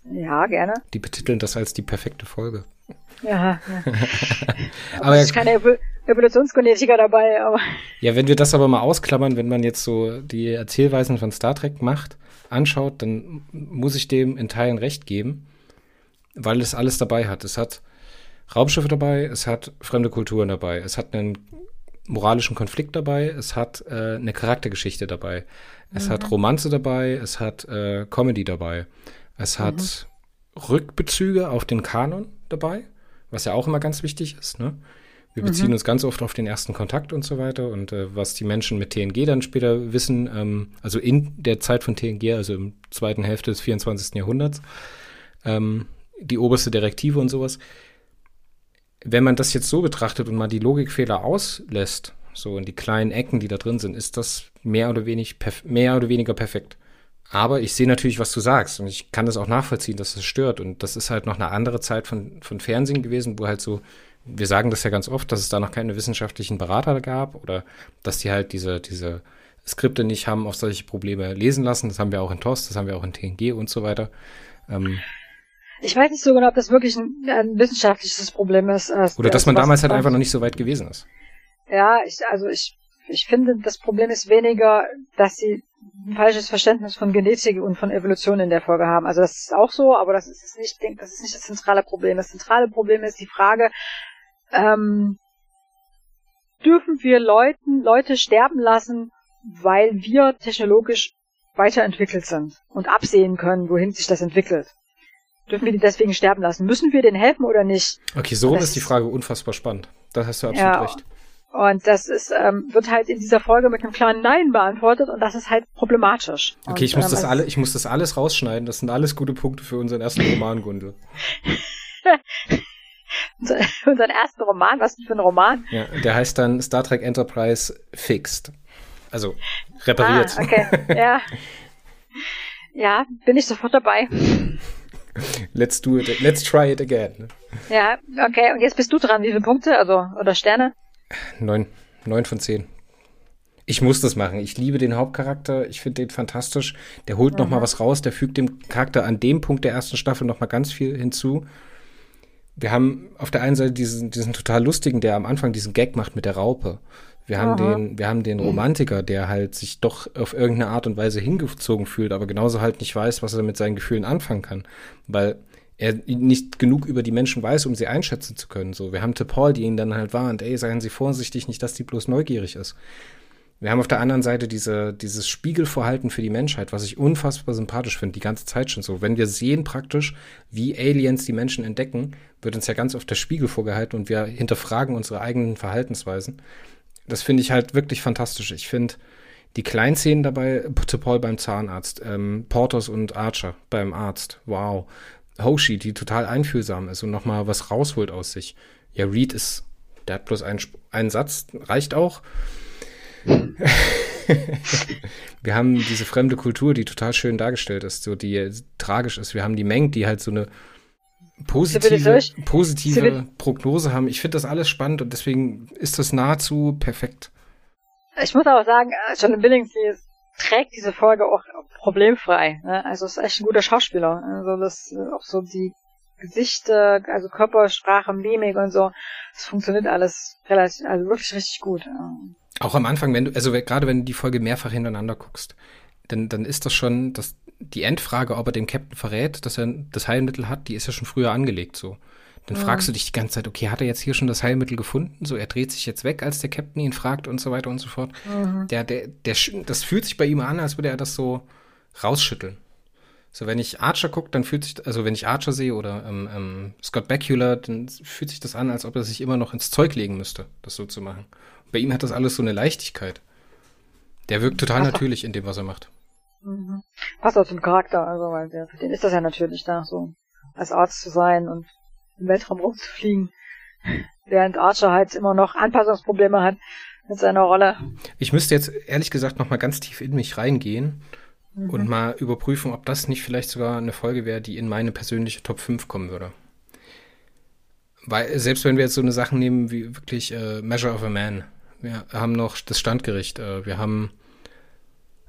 B: Ja, gerne.
A: Die betiteln das als die perfekte Folge.
B: Ja, ja. aber es ist keine Evo Evolutionsgenetiker dabei, aber.
A: Ja, wenn wir das aber mal ausklammern, wenn man jetzt so die Erzählweisen von Star Trek macht, anschaut, dann muss ich dem in Teilen recht geben, weil es alles dabei hat. Es hat Raumschiffe dabei, es hat fremde Kulturen dabei, es hat einen moralischen Konflikt dabei, es hat äh, eine Charaktergeschichte dabei, es mhm. hat Romanze dabei, es hat äh, Comedy dabei, es hat mhm. Rückbezüge auf den Kanon dabei, was ja auch immer ganz wichtig ist. Ne? Wir beziehen mhm. uns ganz oft auf den ersten Kontakt und so weiter und äh, was die Menschen mit TNG dann später wissen, ähm, also in der Zeit von TNG, also im zweiten Hälfte des 24. Jahrhunderts, ähm, die oberste Direktive und sowas. Wenn man das jetzt so betrachtet und mal die Logikfehler auslässt, so in die kleinen Ecken, die da drin sind, ist das mehr oder, wenig mehr oder weniger perfekt. Aber ich sehe natürlich, was du sagst und ich kann das auch nachvollziehen, dass es das stört. Und das ist halt noch eine andere Zeit von, von Fernsehen gewesen, wo halt so, wir sagen das ja ganz oft, dass es da noch keine wissenschaftlichen Berater gab oder dass die halt diese, diese Skripte nicht haben auf solche Probleme lesen lassen. Das haben wir auch in TOS, das haben wir auch in TNG und so weiter. Ähm,
B: ich weiß nicht so genau, ob das wirklich ein, ein wissenschaftliches Problem ist.
A: Oder dass man damals halt einfach noch nicht so weit gewesen ist.
B: Ja, ich, also ich, ich finde, das Problem ist weniger, dass sie ein falsches Verständnis von Genetik und von Evolution in der Folge haben. Also das ist auch so, aber das ist nicht, das ist nicht das zentrale Problem. Das zentrale Problem ist die Frage, ähm, dürfen wir Leuten, Leute sterben lassen, weil wir technologisch weiterentwickelt sind und absehen können, wohin sich das entwickelt. Dürfen wir die deswegen sterben lassen? Müssen wir denen helfen oder nicht?
A: Okay, so ist die Frage unfassbar spannend. Da hast du absolut ja, recht.
B: Und das ist, ähm, wird halt in dieser Folge mit einem klaren Nein beantwortet und das ist halt problematisch.
A: Okay, ich muss ähm, das alle, ich muss das alles rausschneiden. Das sind alles gute Punkte für unseren ersten Roman, Gundel.
B: unseren ersten Roman, was denn für ein Roman?
A: Ja, der heißt dann Star Trek Enterprise Fixed. Also repariert.
B: Ah, okay, ja. Ja, bin ich sofort dabei.
A: Let's do it, let's try it again.
B: Ja, okay, und jetzt bist du dran. Wie viele Punkte, also, oder Sterne?
A: Neun. Neun von zehn. Ich muss das machen. Ich liebe den Hauptcharakter. Ich finde den fantastisch. Der holt mhm. noch mal was raus. Der fügt dem Charakter an dem Punkt der ersten Staffel noch mal ganz viel hinzu. Wir haben auf der einen Seite diesen, diesen total lustigen, der am Anfang diesen Gag macht mit der Raupe. Wir haben Aha. den, wir haben den Romantiker, der halt sich doch auf irgendeine Art und Weise hingezogen fühlt, aber genauso halt nicht weiß, was er mit seinen Gefühlen anfangen kann. Weil er nicht genug über die Menschen weiß, um sie einschätzen zu können. So, wir haben Paul, die ihn dann halt warnt, ey, seien Sie vorsichtig, nicht, dass die bloß neugierig ist. Wir haben auf der anderen Seite diese, dieses Spiegelverhalten für die Menschheit, was ich unfassbar sympathisch finde, die ganze Zeit schon so. Wenn wir sehen praktisch, wie Aliens die Menschen entdecken, wird uns ja ganz oft der Spiegel vorgehalten und wir hinterfragen unsere eigenen Verhaltensweisen. Das finde ich halt wirklich fantastisch. Ich finde die Kleinszenen dabei, Paul beim Zahnarzt, ähm, Porters und Archer beim Arzt, wow. Hoshi, die total einfühlsam ist und nochmal was rausholt aus sich. Ja, Reed ist, der hat bloß einen, einen Satz, reicht auch. wir haben diese fremde Kultur, die total schön dargestellt ist, so die tragisch ist. Wir haben die Meng, die halt so eine positive, positive Prognose haben. Ich finde das alles spannend und deswegen ist das nahezu perfekt.
B: Ich muss auch sagen, John äh, Billingsley trägt diese Folge auch problemfrei. Ne? Also ist echt ein guter Schauspieler. Also das äh, auch so die Gesichter, also Körpersprache, Mimik und so, das funktioniert alles relativ, also wirklich richtig gut.
A: Auch am Anfang, wenn du, also gerade wenn du die Folge mehrfach hintereinander guckst, dann, dann ist das schon, das, die Endfrage, ob er dem Captain verrät, dass er das Heilmittel hat, die ist ja schon früher angelegt so. Dann ja. fragst du dich die ganze Zeit, okay, hat er jetzt hier schon das Heilmittel gefunden? So, er dreht sich jetzt weg, als der Captain ihn fragt und so weiter und so fort. Mhm. Der, der, der, das fühlt sich bei ihm an, als würde er das so rausschütteln. So, wenn ich Archer gucke, dann fühlt sich, also wenn ich Archer sehe oder ähm, ähm, Scott Bakula, dann fühlt sich das an, als ob er sich immer noch ins Zeug legen müsste, das so zu machen. Bei ihm hat das alles so eine Leichtigkeit. Der wirkt total Passt natürlich in dem, was er macht.
B: Mhm. Passt auch zum Charakter, also weil der, für den ist das ja natürlich da, so als Arzt zu sein und im Weltraum rumzufliegen. Während Archer halt immer noch Anpassungsprobleme hat mit seiner Rolle.
A: Ich müsste jetzt ehrlich gesagt noch mal ganz tief in mich reingehen mhm. und mal überprüfen, ob das nicht vielleicht sogar eine Folge wäre, die in meine persönliche Top 5 kommen würde. Weil selbst wenn wir jetzt so eine Sachen nehmen wie wirklich äh, Measure of a Man, wir haben noch das Standgericht, äh, wir haben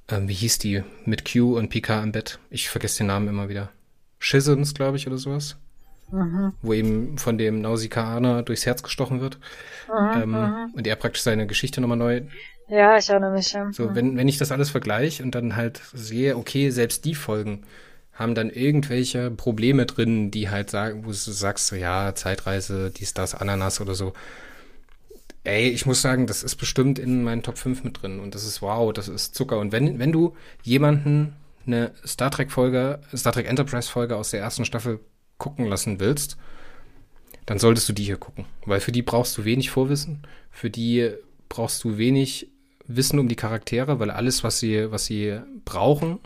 A: äh, wie hieß die mit Q und Pika im Bett? Ich vergesse den Namen immer wieder. Schisms, glaube ich, oder sowas. Mhm. Wo eben von dem Nausikaaner durchs Herz gestochen wird. Mhm, ähm, mhm. und er praktisch seine Geschichte nochmal neu.
B: Ja, ich erinnere mich. Ja.
A: So, wenn, wenn ich das alles vergleiche und dann halt sehe, okay, selbst die Folgen haben dann irgendwelche Probleme drin, die halt sagen, wo du sagst, so, ja, Zeitreise, dies, das, Ananas oder so. Ey, ich muss sagen, das ist bestimmt in meinen Top 5 mit drin und das ist wow, das ist Zucker. Und wenn, wenn du jemanden eine Star Trek Folge, Star Trek Enterprise Folge aus der ersten Staffel gucken lassen willst, dann solltest du die hier gucken. Weil für die brauchst du wenig Vorwissen, für die brauchst du wenig Wissen um die Charaktere, weil alles, was sie, was sie brauchen,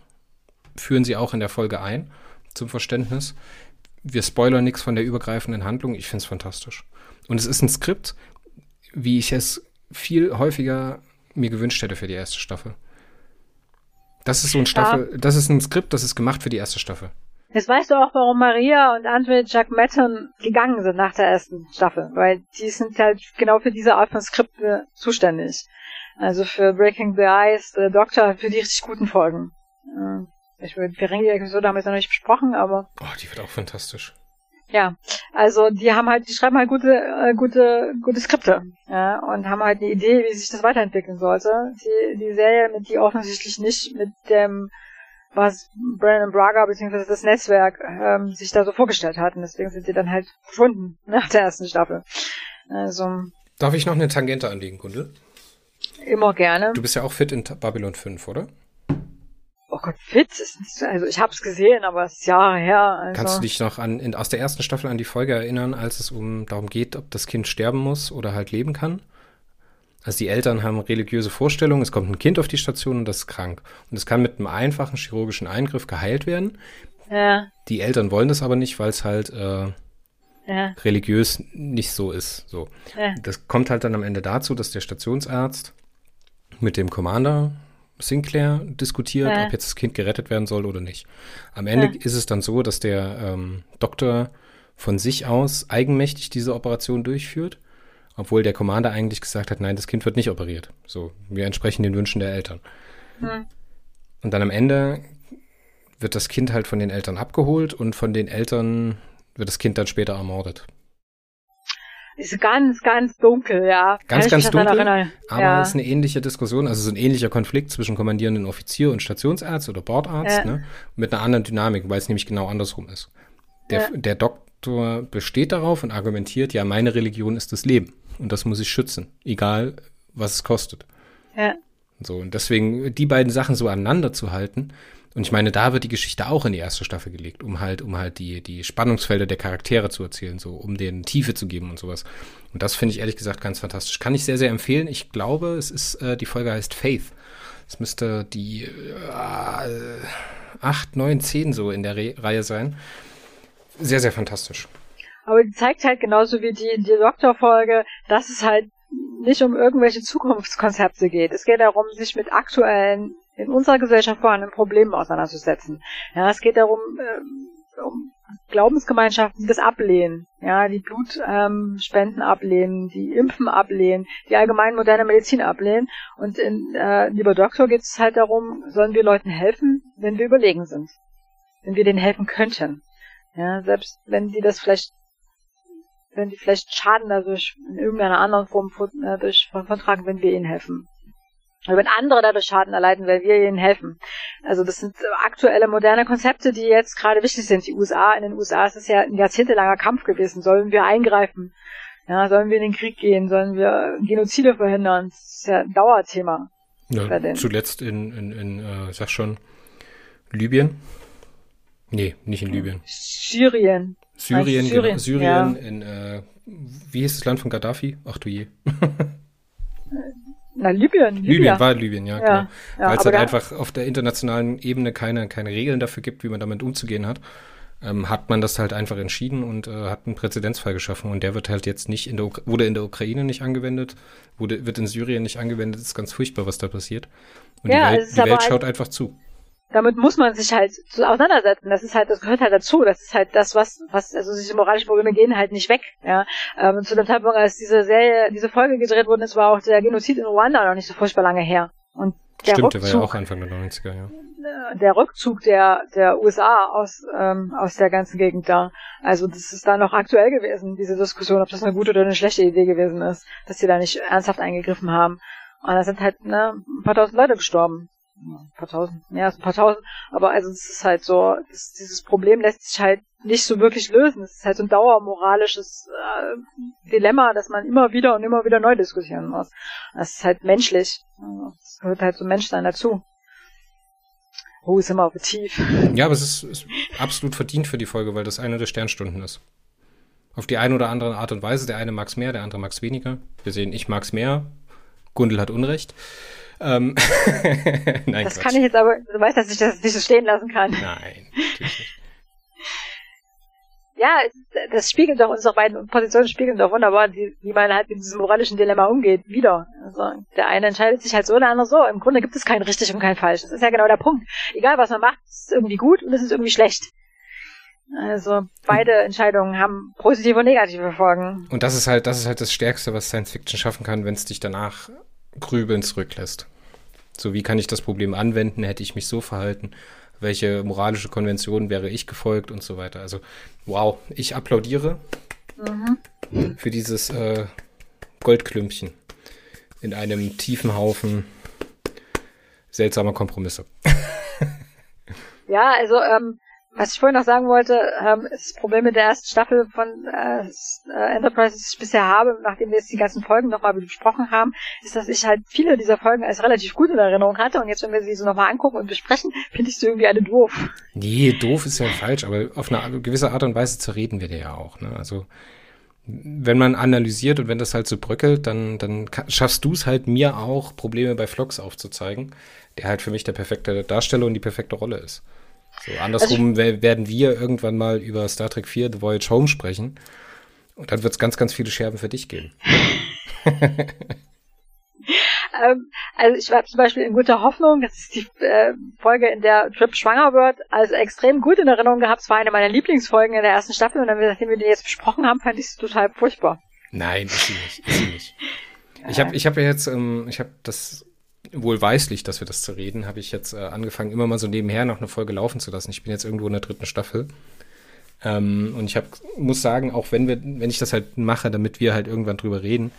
A: führen sie auch in der Folge ein, zum Verständnis. Wir spoilern nichts von der übergreifenden Handlung. Ich finde es fantastisch. Und es ist ein Skript, wie ich es viel häufiger mir gewünscht hätte für die erste Staffel. Das ist so ein Staffel, ja. das ist ein Skript, das ist gemacht für die erste Staffel.
B: Jetzt weißt du auch, warum Maria und Andre Jack Matton gegangen sind nach der ersten Staffel, weil die sind halt genau für diese Art von Skripte zuständig. Also für Breaking the Ice, The Doctor, für die richtig guten Folgen. Ich würde Ferengi-Episode haben wir noch nicht besprochen, aber.
A: Oh, die wird auch fantastisch.
B: Ja, also die haben halt, die schreiben halt gute, äh, gute, gute Skripte, ja, und haben halt eine Idee, wie sich das weiterentwickeln sollte. Die, die Serie, mit die offensichtlich nicht mit dem, was Brandon Braga bzw. das Netzwerk ähm, sich da so vorgestellt hatten. Deswegen sind sie dann halt verschwunden nach der ersten Staffel. Also.
A: Darf ich noch eine Tangente anlegen, Kunde?
B: Immer gerne.
A: Du bist ja auch fit in Babylon 5, oder?
B: Oh Gott, fit ist nicht so, also ich hab's gesehen, aber es ist Jahre her. Also.
A: Kannst du dich noch an, in, aus der ersten Staffel an die Folge erinnern, als es um darum geht, ob das Kind sterben muss oder halt leben kann? Also die Eltern haben religiöse Vorstellungen, es kommt ein Kind auf die Station und das ist krank. Und es kann mit einem einfachen chirurgischen Eingriff geheilt werden.
B: Ja.
A: Die Eltern wollen das aber nicht, weil es halt äh, ja. religiös nicht so ist. So. Ja. Das kommt halt dann am Ende dazu, dass der Stationsarzt mit dem Commander Sinclair diskutiert, ja. ob jetzt das Kind gerettet werden soll oder nicht. Am Ende ja. ist es dann so, dass der ähm, Doktor von sich aus eigenmächtig diese Operation durchführt, obwohl der Commander eigentlich gesagt hat, nein, das Kind wird nicht operiert. So, wir entsprechen den Wünschen der Eltern. Hm. Und dann am Ende wird das Kind halt von den Eltern abgeholt und von den Eltern wird das Kind dann später ermordet.
B: Ist ganz, ganz dunkel, ja.
A: Ganz, ganz dunkel. Aber ja. ist eine ähnliche Diskussion, also so ein ähnlicher Konflikt zwischen kommandierenden Offizier und Stationsarzt oder Bordarzt, ja. ne? Mit einer anderen Dynamik, weil es nämlich genau andersrum ist. Der, ja. der Doktor besteht darauf und argumentiert, ja, meine Religion ist das Leben. Und das muss ich schützen. Egal, was es kostet.
B: Ja.
A: So, und deswegen die beiden Sachen so aneinander zu halten, und ich meine, da wird die Geschichte auch in die erste Staffel gelegt, um halt, um halt die, die Spannungsfelder der Charaktere zu erzählen, so, um denen Tiefe zu geben und sowas. Und das finde ich ehrlich gesagt ganz fantastisch. Kann ich sehr, sehr empfehlen. Ich glaube, es ist, äh, die Folge heißt Faith. Es müsste die äh, 8, 9, 10 so in der Re Reihe sein. Sehr, sehr fantastisch.
B: Aber die zeigt halt genauso wie die, die Doktorfolge, dass es halt nicht um irgendwelche Zukunftskonzepte geht. Es geht darum, sich mit aktuellen in unserer Gesellschaft vorhandenen Problemen auseinanderzusetzen. Ja, es geht darum, äh, um Glaubensgemeinschaften, die das ablehnen, ja, die Blutspenden ähm, ablehnen, die Impfen ablehnen, die allgemein moderne Medizin ablehnen. Und in äh, Lieber Doktor geht es halt darum, sollen wir Leuten helfen, wenn wir überlegen sind, wenn wir denen helfen könnten. Ja, selbst wenn die das vielleicht, wenn die vielleicht Schaden dadurch in irgendeiner anderen Form äh, durch, von, von tragen, wenn wir ihnen helfen. Oder wenn andere dadurch Schaden erleiden, weil wir ihnen helfen. Also das sind aktuelle moderne Konzepte, die jetzt gerade wichtig sind. Die USA, in den USA ist es ja ein jahrzehntelanger Kampf gewesen. Sollen wir eingreifen? Ja, sollen wir in den Krieg gehen? Sollen wir Genozide verhindern? Das ist ja ein Dauerthema.
A: Ja, zuletzt in, in, in äh, sag schon, Libyen. Nee, nicht in Libyen.
B: Syrien.
A: Syrien, Syrien, genau. Syrien, ja. in, äh, wie hieß das Land von Gaddafi? Ach du je.
B: Na, Libyen.
A: Libyen, Libyen war Libyen, ja, ja genau. Ja, Weil es halt einfach auf der internationalen Ebene keine, keine Regeln dafür gibt, wie man damit umzugehen hat, ähm, hat man das halt einfach entschieden und äh, hat einen Präzedenzfall geschaffen. Und der wird halt jetzt nicht in der, wurde in der Ukraine nicht angewendet, wurde, wird in Syrien nicht angewendet. Ist ganz furchtbar, was da passiert. Und die Welt, die Welt schaut einfach zu
B: damit muss man sich halt so auseinandersetzen. Das ist halt, das gehört halt dazu. Das ist halt das, was, was, also diese moralischen Probleme gehen halt nicht weg. Ja, ähm, zu dem Zeitpunkt, als diese Serie, diese Folge gedreht wurde, es war auch der Genozid in Ruanda noch nicht so furchtbar lange her. Und der
A: Stimmt,
B: Rückzug,
A: der war ja auch Anfang der 90er, ja.
B: äh, der Rückzug der, der USA aus, ähm, aus der ganzen Gegend da. Also das ist da noch aktuell gewesen, diese Diskussion, ob das eine gute oder eine schlechte Idee gewesen ist, dass sie da nicht ernsthaft eingegriffen haben. Und da sind halt ne, ein paar tausend Leute gestorben. Ein paar tausend, mehr als ein paar tausend. Aber also es ist halt so, das, dieses Problem lässt sich halt nicht so wirklich lösen. Es ist halt so ein dauermoralisches äh, Dilemma, das man immer wieder und immer wieder neu diskutieren muss. Das ist halt menschlich. Das gehört halt zum Menschsein dazu. Oh, ist immer tief.
A: Ja, aber es ist, ist absolut verdient für die Folge, weil das eine der Sternstunden ist. Auf die eine oder andere Art und Weise. Der eine mag es mehr, der andere mag es weniger. Wir sehen, ich mag es mehr. Gundel hat Unrecht. Ähm
B: Nein, das Quatsch. kann ich jetzt aber, du weißt, dass ich das nicht so stehen lassen kann.
A: Nein, natürlich nicht.
B: Ja, das spiegelt doch unsere beiden Positionen spiegeln doch wunderbar, wie, wie man halt mit diesem moralischen Dilemma umgeht, wieder. Also, der eine entscheidet sich halt so, der andere so. Im Grunde gibt es kein richtig und kein falsch. Das ist ja genau der Punkt. Egal, was man macht, ist es irgendwie gut und es ist irgendwie schlecht. Also beide Entscheidungen haben positive und negative Folgen.
A: Und das ist halt, das ist halt das Stärkste, was Science Fiction schaffen kann, wenn es dich danach grübeln zurücklässt. So, wie kann ich das Problem anwenden? Hätte ich mich so verhalten? Welche moralische Konvention wäre ich gefolgt und so weiter? Also, wow, ich applaudiere mhm. für dieses äh, Goldklümpchen in einem tiefen Haufen seltsamer Kompromisse.
B: ja, also ähm, was ich vorhin noch sagen wollte, ähm, das Problem mit der ersten Staffel von äh, äh, Enterprise, das ich bisher habe, nachdem wir jetzt die ganzen Folgen nochmal besprochen haben, ist, dass ich halt viele dieser Folgen als relativ gut in Erinnerung hatte und jetzt, wenn wir sie so nochmal angucken und besprechen, finde ich sie irgendwie alle doof.
A: Nee, doof ist ja falsch, aber auf eine gewisse Art und Weise zerreden wir dir ja auch. Ne? Also wenn man analysiert und wenn das halt so bröckelt, dann, dann schaffst du es halt mir auch, Probleme bei Vlogs aufzuzeigen, der halt für mich der perfekte Darsteller und die perfekte Rolle ist. So, andersrum also werden wir irgendwann mal über Star Trek 4 The Voyage Home sprechen. Und dann wird es ganz, ganz viele Scherben für dich geben.
B: ähm, also ich war zum Beispiel in guter Hoffnung, das ist die äh, Folge, in der Trip schwanger wird, also extrem gut in Erinnerung gehabt. Es war eine meiner Lieblingsfolgen in der ersten Staffel und dann, nachdem wir die jetzt besprochen haben, fand ich es total furchtbar.
A: Nein, ist sie nicht. Ist sie nicht. Ich habe ich hab ja jetzt, ähm, ich habe das wohlweislich, dass wir das zu reden, habe ich jetzt äh, angefangen, immer mal so nebenher noch eine Folge laufen zu lassen. Ich bin jetzt irgendwo in der dritten Staffel. Ähm, und ich hab, muss sagen, auch wenn wir, wenn ich das halt mache, damit wir halt irgendwann drüber reden,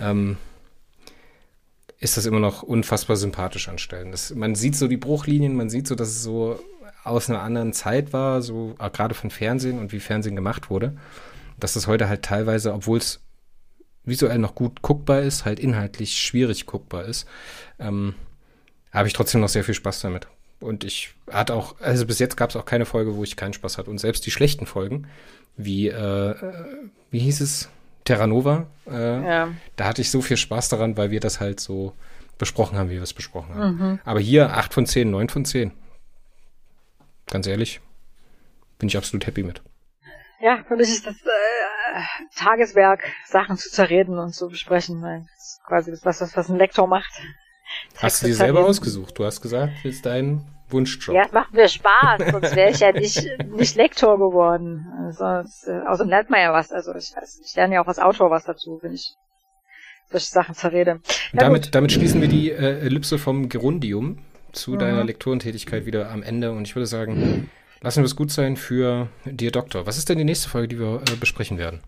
A: ähm, ist das immer noch unfassbar sympathisch anstellen. Das, man sieht so die Bruchlinien, man sieht so, dass es so aus einer anderen Zeit war, so äh, gerade von Fernsehen und wie Fernsehen gemacht wurde, dass das heute halt teilweise, obwohl es visuell noch gut guckbar ist, halt inhaltlich schwierig guckbar ist, ähm, habe ich trotzdem noch sehr viel Spaß damit. Und ich hatte auch, also bis jetzt gab es auch keine Folge, wo ich keinen Spaß hatte. Und selbst die schlechten Folgen, wie, äh, wie hieß es? Terranova, äh, ja. da hatte ich so viel Spaß daran, weil wir das halt so besprochen haben, wie wir es besprochen haben. Mhm. Aber hier 8 von 10, 9 von 10. Ganz ehrlich, bin ich absolut happy mit.
B: Ja, für mich ist das äh, Tageswerk, Sachen zu zerreden und zu besprechen. Das ist quasi das, was, was ein Lektor macht.
A: Hast du dir selber ausgesucht? Du hast gesagt, das ist dein Wunschjob.
B: Ja, es macht mir Spaß, sonst wäre ich ja nicht, nicht Lektor geworden. Also, äh, außerdem lernt man ja was. Also ich, ich lerne ja auch als Autor was dazu, wenn ich solche Sachen zerrede.
A: Ja, damit, damit schließen wir die äh, Ellipse vom Gerundium zu mhm. deiner Lektorentätigkeit wieder am Ende. Und ich würde sagen, Lassen wir es gut sein für Dear Doctor. Was ist denn die nächste Folge, die wir äh, besprechen werden?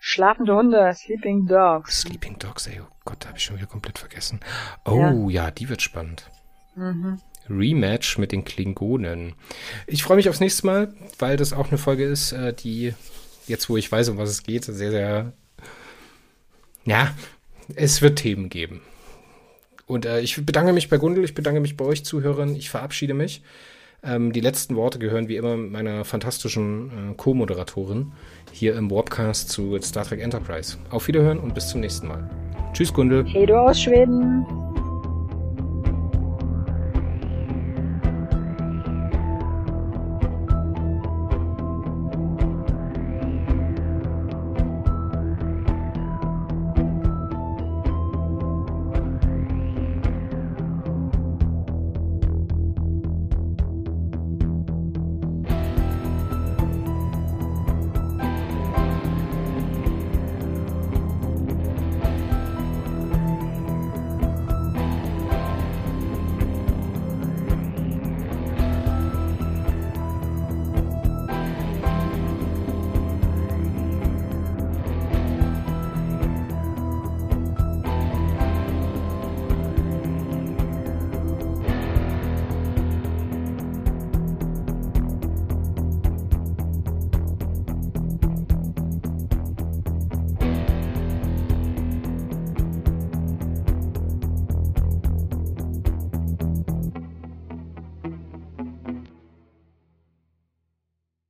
B: Schlafende Hunde, Sleeping Dogs.
A: Sleeping Dogs, ey, oh Gott, da habe ich schon wieder komplett vergessen. Oh ja, ja die wird spannend. Mhm. Rematch mit den Klingonen. Ich freue mich aufs nächste Mal, weil das auch eine Folge ist, äh, die jetzt, wo ich weiß, um was es geht, sehr, sehr. Ja, es wird Themen geben. Und äh, ich bedanke mich bei Gundel, ich bedanke mich bei euch Zuhörern, ich verabschiede mich. Ähm, die letzten Worte gehören wie immer meiner fantastischen äh, Co-Moderatorin hier im Warpcast zu Star Trek Enterprise. Auf Wiederhören und bis zum nächsten Mal. Tschüss, Gundel.
B: Hey, du aus Schweden.